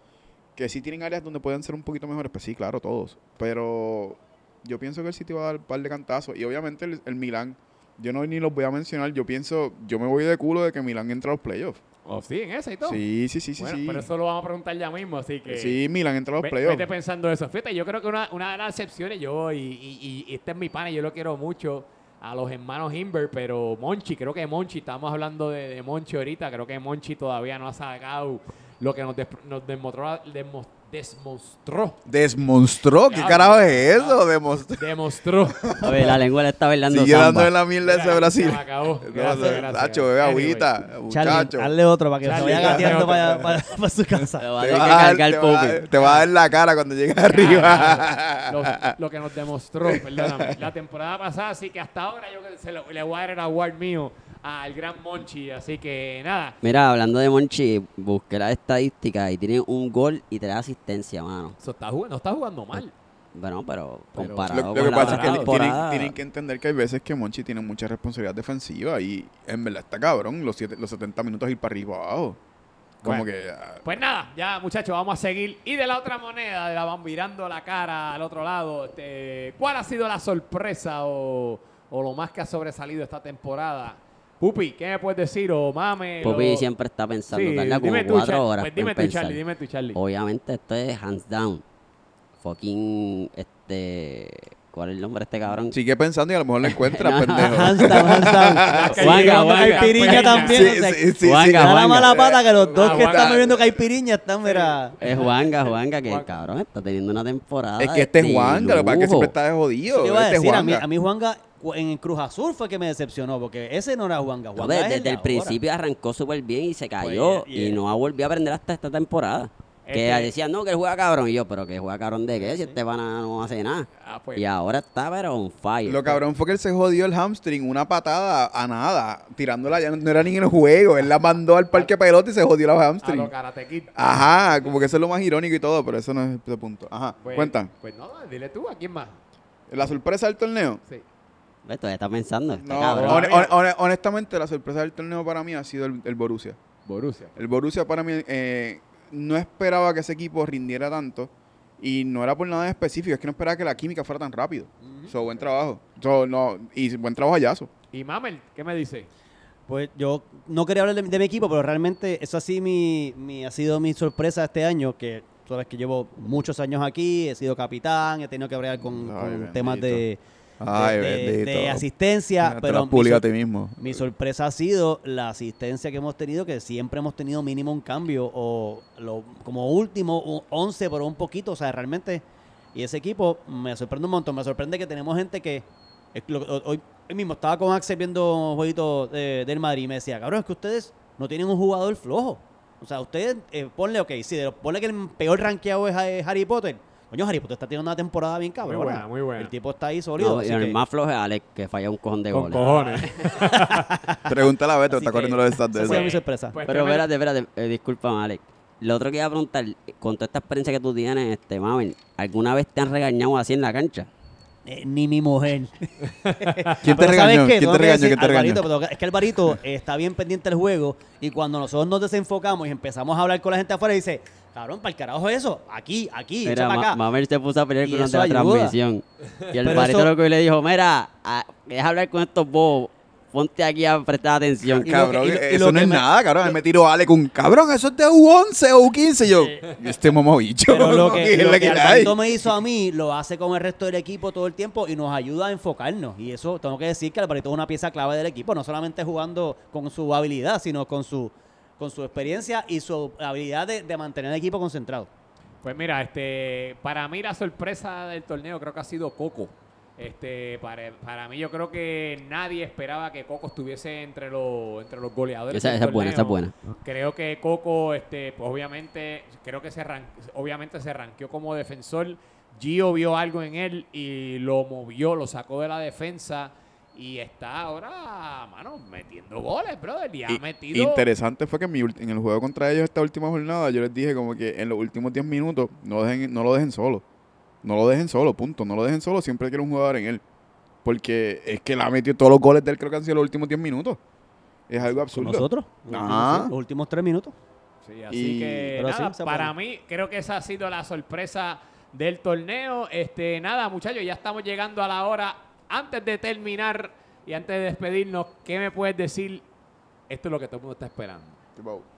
que sí tienen áreas donde pueden ser un poquito mejores, pues sí, claro, todos. Pero yo pienso que el City va a dar un par de cantazos. Y obviamente el, el Milán, yo no ni los voy a mencionar, yo pienso, yo me voy de culo de que Milán entra a los playoffs. Oh, sí, en esa y todo. Sí, sí, sí, sí, bueno, sí. pero eso lo vamos a preguntar ya mismo, así que. Sí, Milán entra a los ve- playoffs. Vete pensando eso. Fíjate, yo creo que una, una de las excepciones, yo, y, y, y- y este es mi pana, yo lo quiero mucho, a los hermanos Himber, pero Monchi, creo que Monchi, estamos hablando de, Monchi ahorita, creo que Monchi todavía no ha sacado lo que nos, nos demostró, demo- desmostró, Desmonstró. ¿Qué Ya, carajo es eso? Demostró. demostró. A ver, la lengua le está bailando Sigue samba. dándole la mierda a ese Se Brasil. me acabó. Gracias, no, gracias. Nacho, bebe agüita, muchacho. hazle otro para que Charlie, se vaya gateando para, para, para su casa. va a Te va a dar- cargar te va a- Pupi. te va a dar la cara cuando llegues arriba. Lo, lo que nos demostró, perdóname, la temporada pasada, así que hasta ahora yo que se lo- le voy a dar el award mío al gran Monchi, así que nada, Mira, hablando de Monchi, busqué las estadísticas y tiene un gol y tres asistencias, mano. eso está jugando, no está jugando mal. Bueno, pero Pero- comparado Lo, lo con que pasa es que tienen, que entender que hay veces que Monchi tiene mucha responsabilidad defensiva y en verdad está cabrón los, siete- los 70 minutos ir para arriba abajo. Como Bueno. que... ah, Pues nada, ya muchachos, vamos a seguir. Y de la otra moneda, de la van virando la cara al otro lado, este, ¿cuál ha sido la sorpresa o, o lo más que ha sobresalido esta temporada? Pupi, ¿qué me puedes decir? O mame. Pupi o- siempre está pensando, Sí, tarda como tú, cuatro horas Pues dime tú. Charlie, dime tú, Charlie. Obviamente esto es hands down. Fucking, este... ¿Cuál es el nombre de este cabrón? Sigue pensando y a lo mejor lo encuentras, No. pendejo. Juanga, llegó Juanga. una Caipiriña también. Sí, o sea, sí, sí, Juanga, sí. Da la Juanga. mala pata que los dos Ah, que están bebiendo caipiriña están, mira. Es Juanga, Juanga, que Juanga. cabrón está teniendo una temporada Es que este es Juanga, lo que pasa es que siempre está de jodido. Eso te iba a Este decir, a mí, Juanga. a mí Juanga en Cruz Azul fue que me decepcionó, porque ese no era Juanga. No, Juanga desde, es desde de el principio arrancó súper bien y se cayó Pues, yeah. y no ha volvido a aprender hasta esta temporada. Que Este- decían, no, que él juega cabrón. Y yo, pero que juega cabrón de qué, si este pana no hace nada. Ah, pues. Y ahora está, pero on fire. Lo cabrón fue que él se jodió el hamstring, una patada a nada, tirándola ya no, no era ni en el juego. Él la mandó al parque pelota y se jodió la A hamstring. lo Karate Kid. Ajá, como que eso es lo más irónico y todo, pero eso no es ese punto. Ajá, Pues- cuenta. Pues no, dile tú, ¿a quién más? La sorpresa del torneo. Sí. Ve, todavía está pensando. Este No, honestamente, la sorpresa del torneo para mí ha sido el, el Borussia. Borussia. El Borussia para mí eh, no esperaba que ese equipo rindiera tanto y no era por nada en específico, es que no esperaba que la química fuera tan rápido. So, buen trabajo. So, no, y buen trabajo hallazo. ¿Y Mamel, qué me dice? Pues yo no quería hablar de, de mi equipo, pero realmente eso así mi, mi- ha sido mi sorpresa este año, que tú sabes que llevo muchos años aquí, he sido capitán, he tenido que bregar con, Ay, con bendito. temas de- Ay, de- de asistencia, Te pero mi, a ti mismo. mi sorpresa ha sido la asistencia que hemos tenido, que siempre hemos tenido mínimo un cambio, o lo, como último, un 11, pero un poquito, o sea, realmente, y ese equipo me sorprende un montón, me sorprende que tenemos gente que, hoy, hoy mismo estaba con Axel viendo un jueguito de- del Madrid y me decía, cabrón, es que ustedes no tienen un jugador flojo. O sea, ustedes, eh, ponle, ok, sí, de- ponle que el peor rankeado es eh, Harry Potter. Coño, Harry Potter está teniendo una temporada bien cabrón. buena, muy buena. El tipo está ahí sólido. No, y el que- más flojo es Alex, que falla un cojón de Con goles. cojones. Pregúntale a Beto, está que corriendo los stats de eso. fue mi sorpresa. Pues Pero espérate, espérate, eh, discúlpame, Alex. Lo otro que iba a preguntar, con toda esta experiencia que tú tienes, este, Mami, ¿alguna vez te han regañado así en la cancha? Eh, ni mi mujer. ¿Quién te Pero ¿sabes regañó? qué? ¿Quién te que regañó? decir, ¿Quién te regañó? Alvarito, pero es que Alvarito está bien pendiente del juego y cuando nosotros nos desenfocamos y empezamos a hablar con la gente afuera, dice, cabrón, para el carajo es eso, aquí, aquí, Mira, para Ma- acá. Mamel se puso a pelear Y con eso la transmisión. Y el Pero barito eso- lo que le dijo, mira, a- deja hablar con estos bobos, ponte aquí a prestar atención. Y Cabrón, y lo- y eso lo no es me- nada, cabrón. Me tiró Ale con cabrón, eso es de U11 o U15. Yo, este mamabicho. Pero lo que, ¿qué es lo que hay? Alvarito me hizo a mí, lo hace con el resto del equipo todo el tiempo y nos ayuda a enfocarnos. Y eso tengo que decir que Alvarito es una pieza clave del equipo, no solamente jugando con su habilidad, sino con su, con su experiencia y su habilidad de, de mantener el equipo concentrado. Pues mira, este, para mí la sorpresa del torneo creo que ha sido Coco. Este, para, para mí yo creo que nadie esperaba que Coco estuviese entre los, entre los goleadores. Esa, esa es buena, esa es buena. Creo que Coco, este, pues obviamente, creo que se ran- obviamente se ranqueó como defensor. Gio vio algo en él y lo movió, lo sacó de la defensa y está ahora, mano, metiendo goles, brother. Y ha Y- metido. Interesante fue que en, mi ult- en el juego contra ellos esta última jornada yo les dije como que en los últimos 10 minutos no, dejen, no lo dejen solo. No lo dejen solo, punto. No lo dejen solo, siempre quiero un jugador en él. Porque es que la ha metido todos los goles del creo que han sido los últimos 10 minutos. Es algo Con absurdo. nosotros, los Ajá. últimos- los últimos tres minutos. Sí, así Y- que Pero nada, sí, para mí creo que esa ha sido la sorpresa del torneo. Este, nada, muchachos, ya estamos llegando a la hora. Antes de terminar y antes de despedirnos, ¿qué me puedes decir? Esto es lo que todo el mundo está esperando.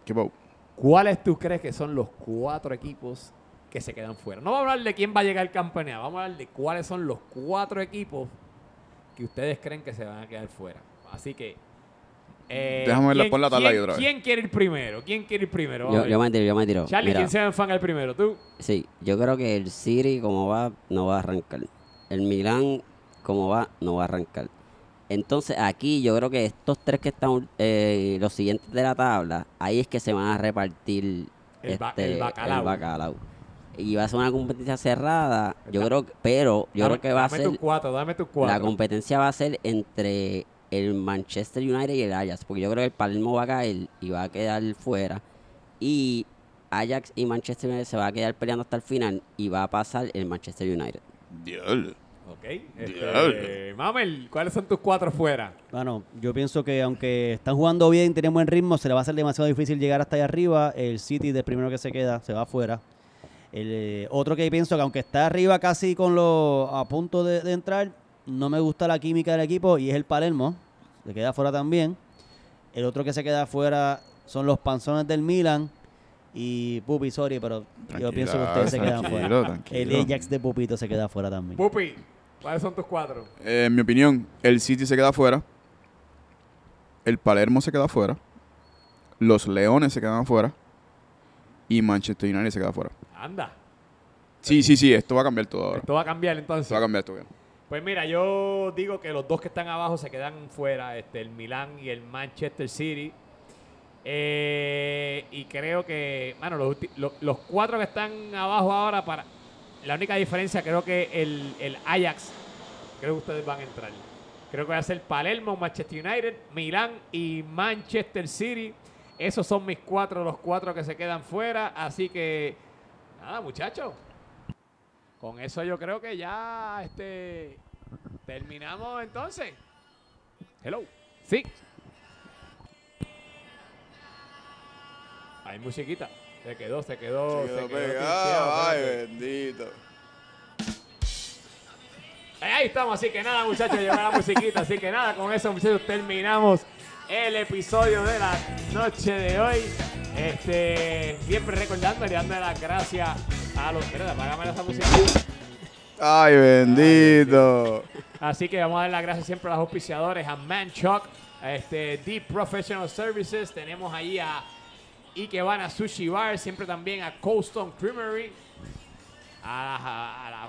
Qué. ¿Cuáles tú crees que son los cuatro equipos que se quedan fuera? No vamos a hablar de quién va a llegar al campeonato, vamos a hablar de cuáles son los cuatro equipos que ustedes creen que se van a quedar fuera. Así que Eh, Déjame verla, ¿quién- pon la tabla ahí quién- otra vez. ¿Quién quiere ir primero? ¿Quién quiere ir primero? Yo, me tiro, yo me tiro. Charlie, Mira, ¿quién se va a enfangar el primero? ¿Tú? Sí, yo creo que el City, como va, no va a arrancar. El Milán, como va, no va a arrancar. Entonces, aquí yo creo que estos tres que están, eh, los siguientes de la tabla, ahí es que se van a repartir El ba- este, el bacalao. bacalao. Y va a ser una competencia cerrada, yo creo, que- pero yo Dame- creo que va a dame ser, tus cuatro, dame tus la cuatro. competencia va a ser entre el Manchester United y el Ajax, porque yo creo que el Palermo va a caer y va a quedar fuera. Y Ajax y Manchester United se va a quedar peleando hasta el final y va a pasar el Manchester United. Diablo. Ok. Este. Mamel, ¿cuáles son tus cuatro fuera? Bueno, yo pienso que aunque están jugando bien, tienen buen ritmo, se le va a hacer demasiado difícil llegar hasta allá arriba. El City, del primero que se queda, se va afuera. El, eh, otro que pienso que aunque está arriba casi con los a punto de, de entrar, no me gusta la química del equipo y es el Palermo. Se queda afuera también. El otro que se queda afuera son los panzones del Milan. Y Pupi, sorry, pero yo pienso que ustedes se quedan fuera. tranquilo. El Ajax de Pupito se queda afuera también. Pupi, ¿cuáles son tus cuatro? Eh, en mi opinión, el City se queda afuera. El Palermo se queda afuera. Los Leones se quedan afuera. Y Manchester United se queda afuera. Anda. Sí, sí, sí, esto va a cambiar todo ahora. Esto va a cambiar entonces. Esto va a cambiar todo. Pues mira, yo digo que los dos que están abajo se quedan fuera, este, el Milán y el Manchester City. Eh, y creo que, bueno, los, ulti- lo- los cuatro que están abajo ahora, para la única diferencia, creo que el, el Ajax, creo que ustedes van a entrar. Creo que va a ser Palermo, Manchester United, Milán y Manchester City. Esos son mis cuatro, los cuatro que se quedan fuera. Así que, nada, muchachos. Con eso yo creo que ya este terminamos entonces. Hello. Sí. Hay musiquita. Se quedó, se quedó. Se quedó, tinteado, Ay, bendito. Ahí estamos, así que nada, muchachos, llegó la musiquita. Así que nada, con eso, muchachos, terminamos el episodio de la noche de hoy. Este, siempre recordando y dándole las gracias a los. Espérate, apágame esa música. Ay, bendito. Así que vamos a dar las gracias siempre a los auspiciadores, a Manchoc, a este Deep Professional Services, tenemos ahí a Ikebana Sushi Bar, siempre también a Cold Stone Creamery, a, a- a la-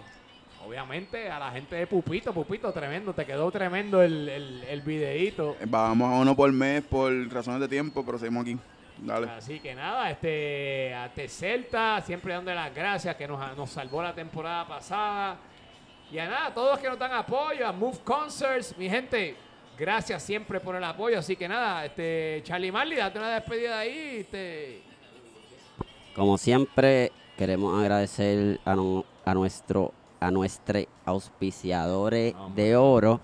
obviamente a la gente de Pupito, Pupito, tremendo, te quedó tremendo el, el, el videíto. Vamos a uno por mes por razones de tiempo, pero seguimos aquí. Dale. Así que nada, este, a T-Celta, siempre dándole las gracias que nos, nos salvó la temporada pasada. Y a nada, a todos los que nos dan apoyo, a Move Concerts, mi gente, gracias siempre por el apoyo. Así que nada, este, Charlie Marley, date una despedida ahí. Este, Como siempre, queremos agradecer a, nu- a nuestro a nuestros auspiciadores de oro,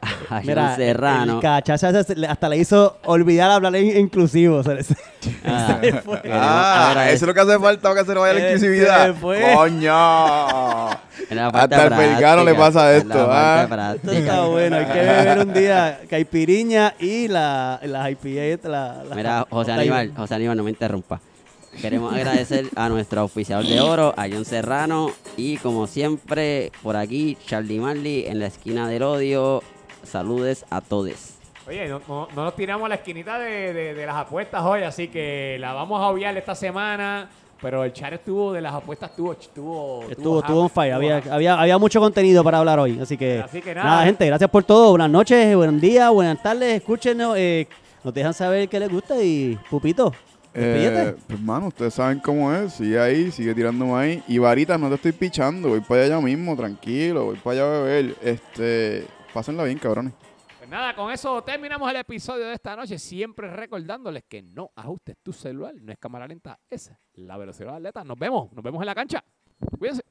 a Mira, John Serrano. el cachacha se- hasta le hizo olvidar hablar en inclusivo. se le- Ah, queremos Ah, eso es lo que hace falta para que se le vaya la Eh, exclusividad. se fue. ¡Coño! la Hasta al Vergano le pasa esto, parte ah. Esto está bueno. Hay que beber un día caipiriña y la, la IPA. La, la- Mira, José Aníbal, José Aníbal, no me interrumpa. Queremos agradecer a nuestro oficial de oro, a John Serrano, y como siempre, por aquí, Charlie Marley en la esquina del odio. Saludes a todos. oye, no, no- no nos tiramos a la esquinita de, de- de las apuestas hoy, así que la vamos a obviar esta semana. Pero el chat estuvo de las apuestas, estuvo, estuvo, Estuvo, estuvo on fire. Había, había, había mucho contenido para hablar hoy. Así que, Así que nada. nada. gente, gracias por todo. Buenas noches, buen día, buenas tardes. Escúchenos. Eh, nos dejan saber qué les gusta y Pupito. Eh, pues, mano, ustedes saben cómo es. Sigue ahí, sigue tirando ahí. Y varita, no te estoy pichando. Voy para allá mismo, tranquilo. Voy para allá a beber. Este, pásenla bien, cabrones. Pues nada, con eso terminamos el episodio de esta noche. Siempre recordándoles que no ajustes tu celular. No es cámara lenta, es la velocidad atleta. Nos vemos, nos vemos en la cancha. Cuídense.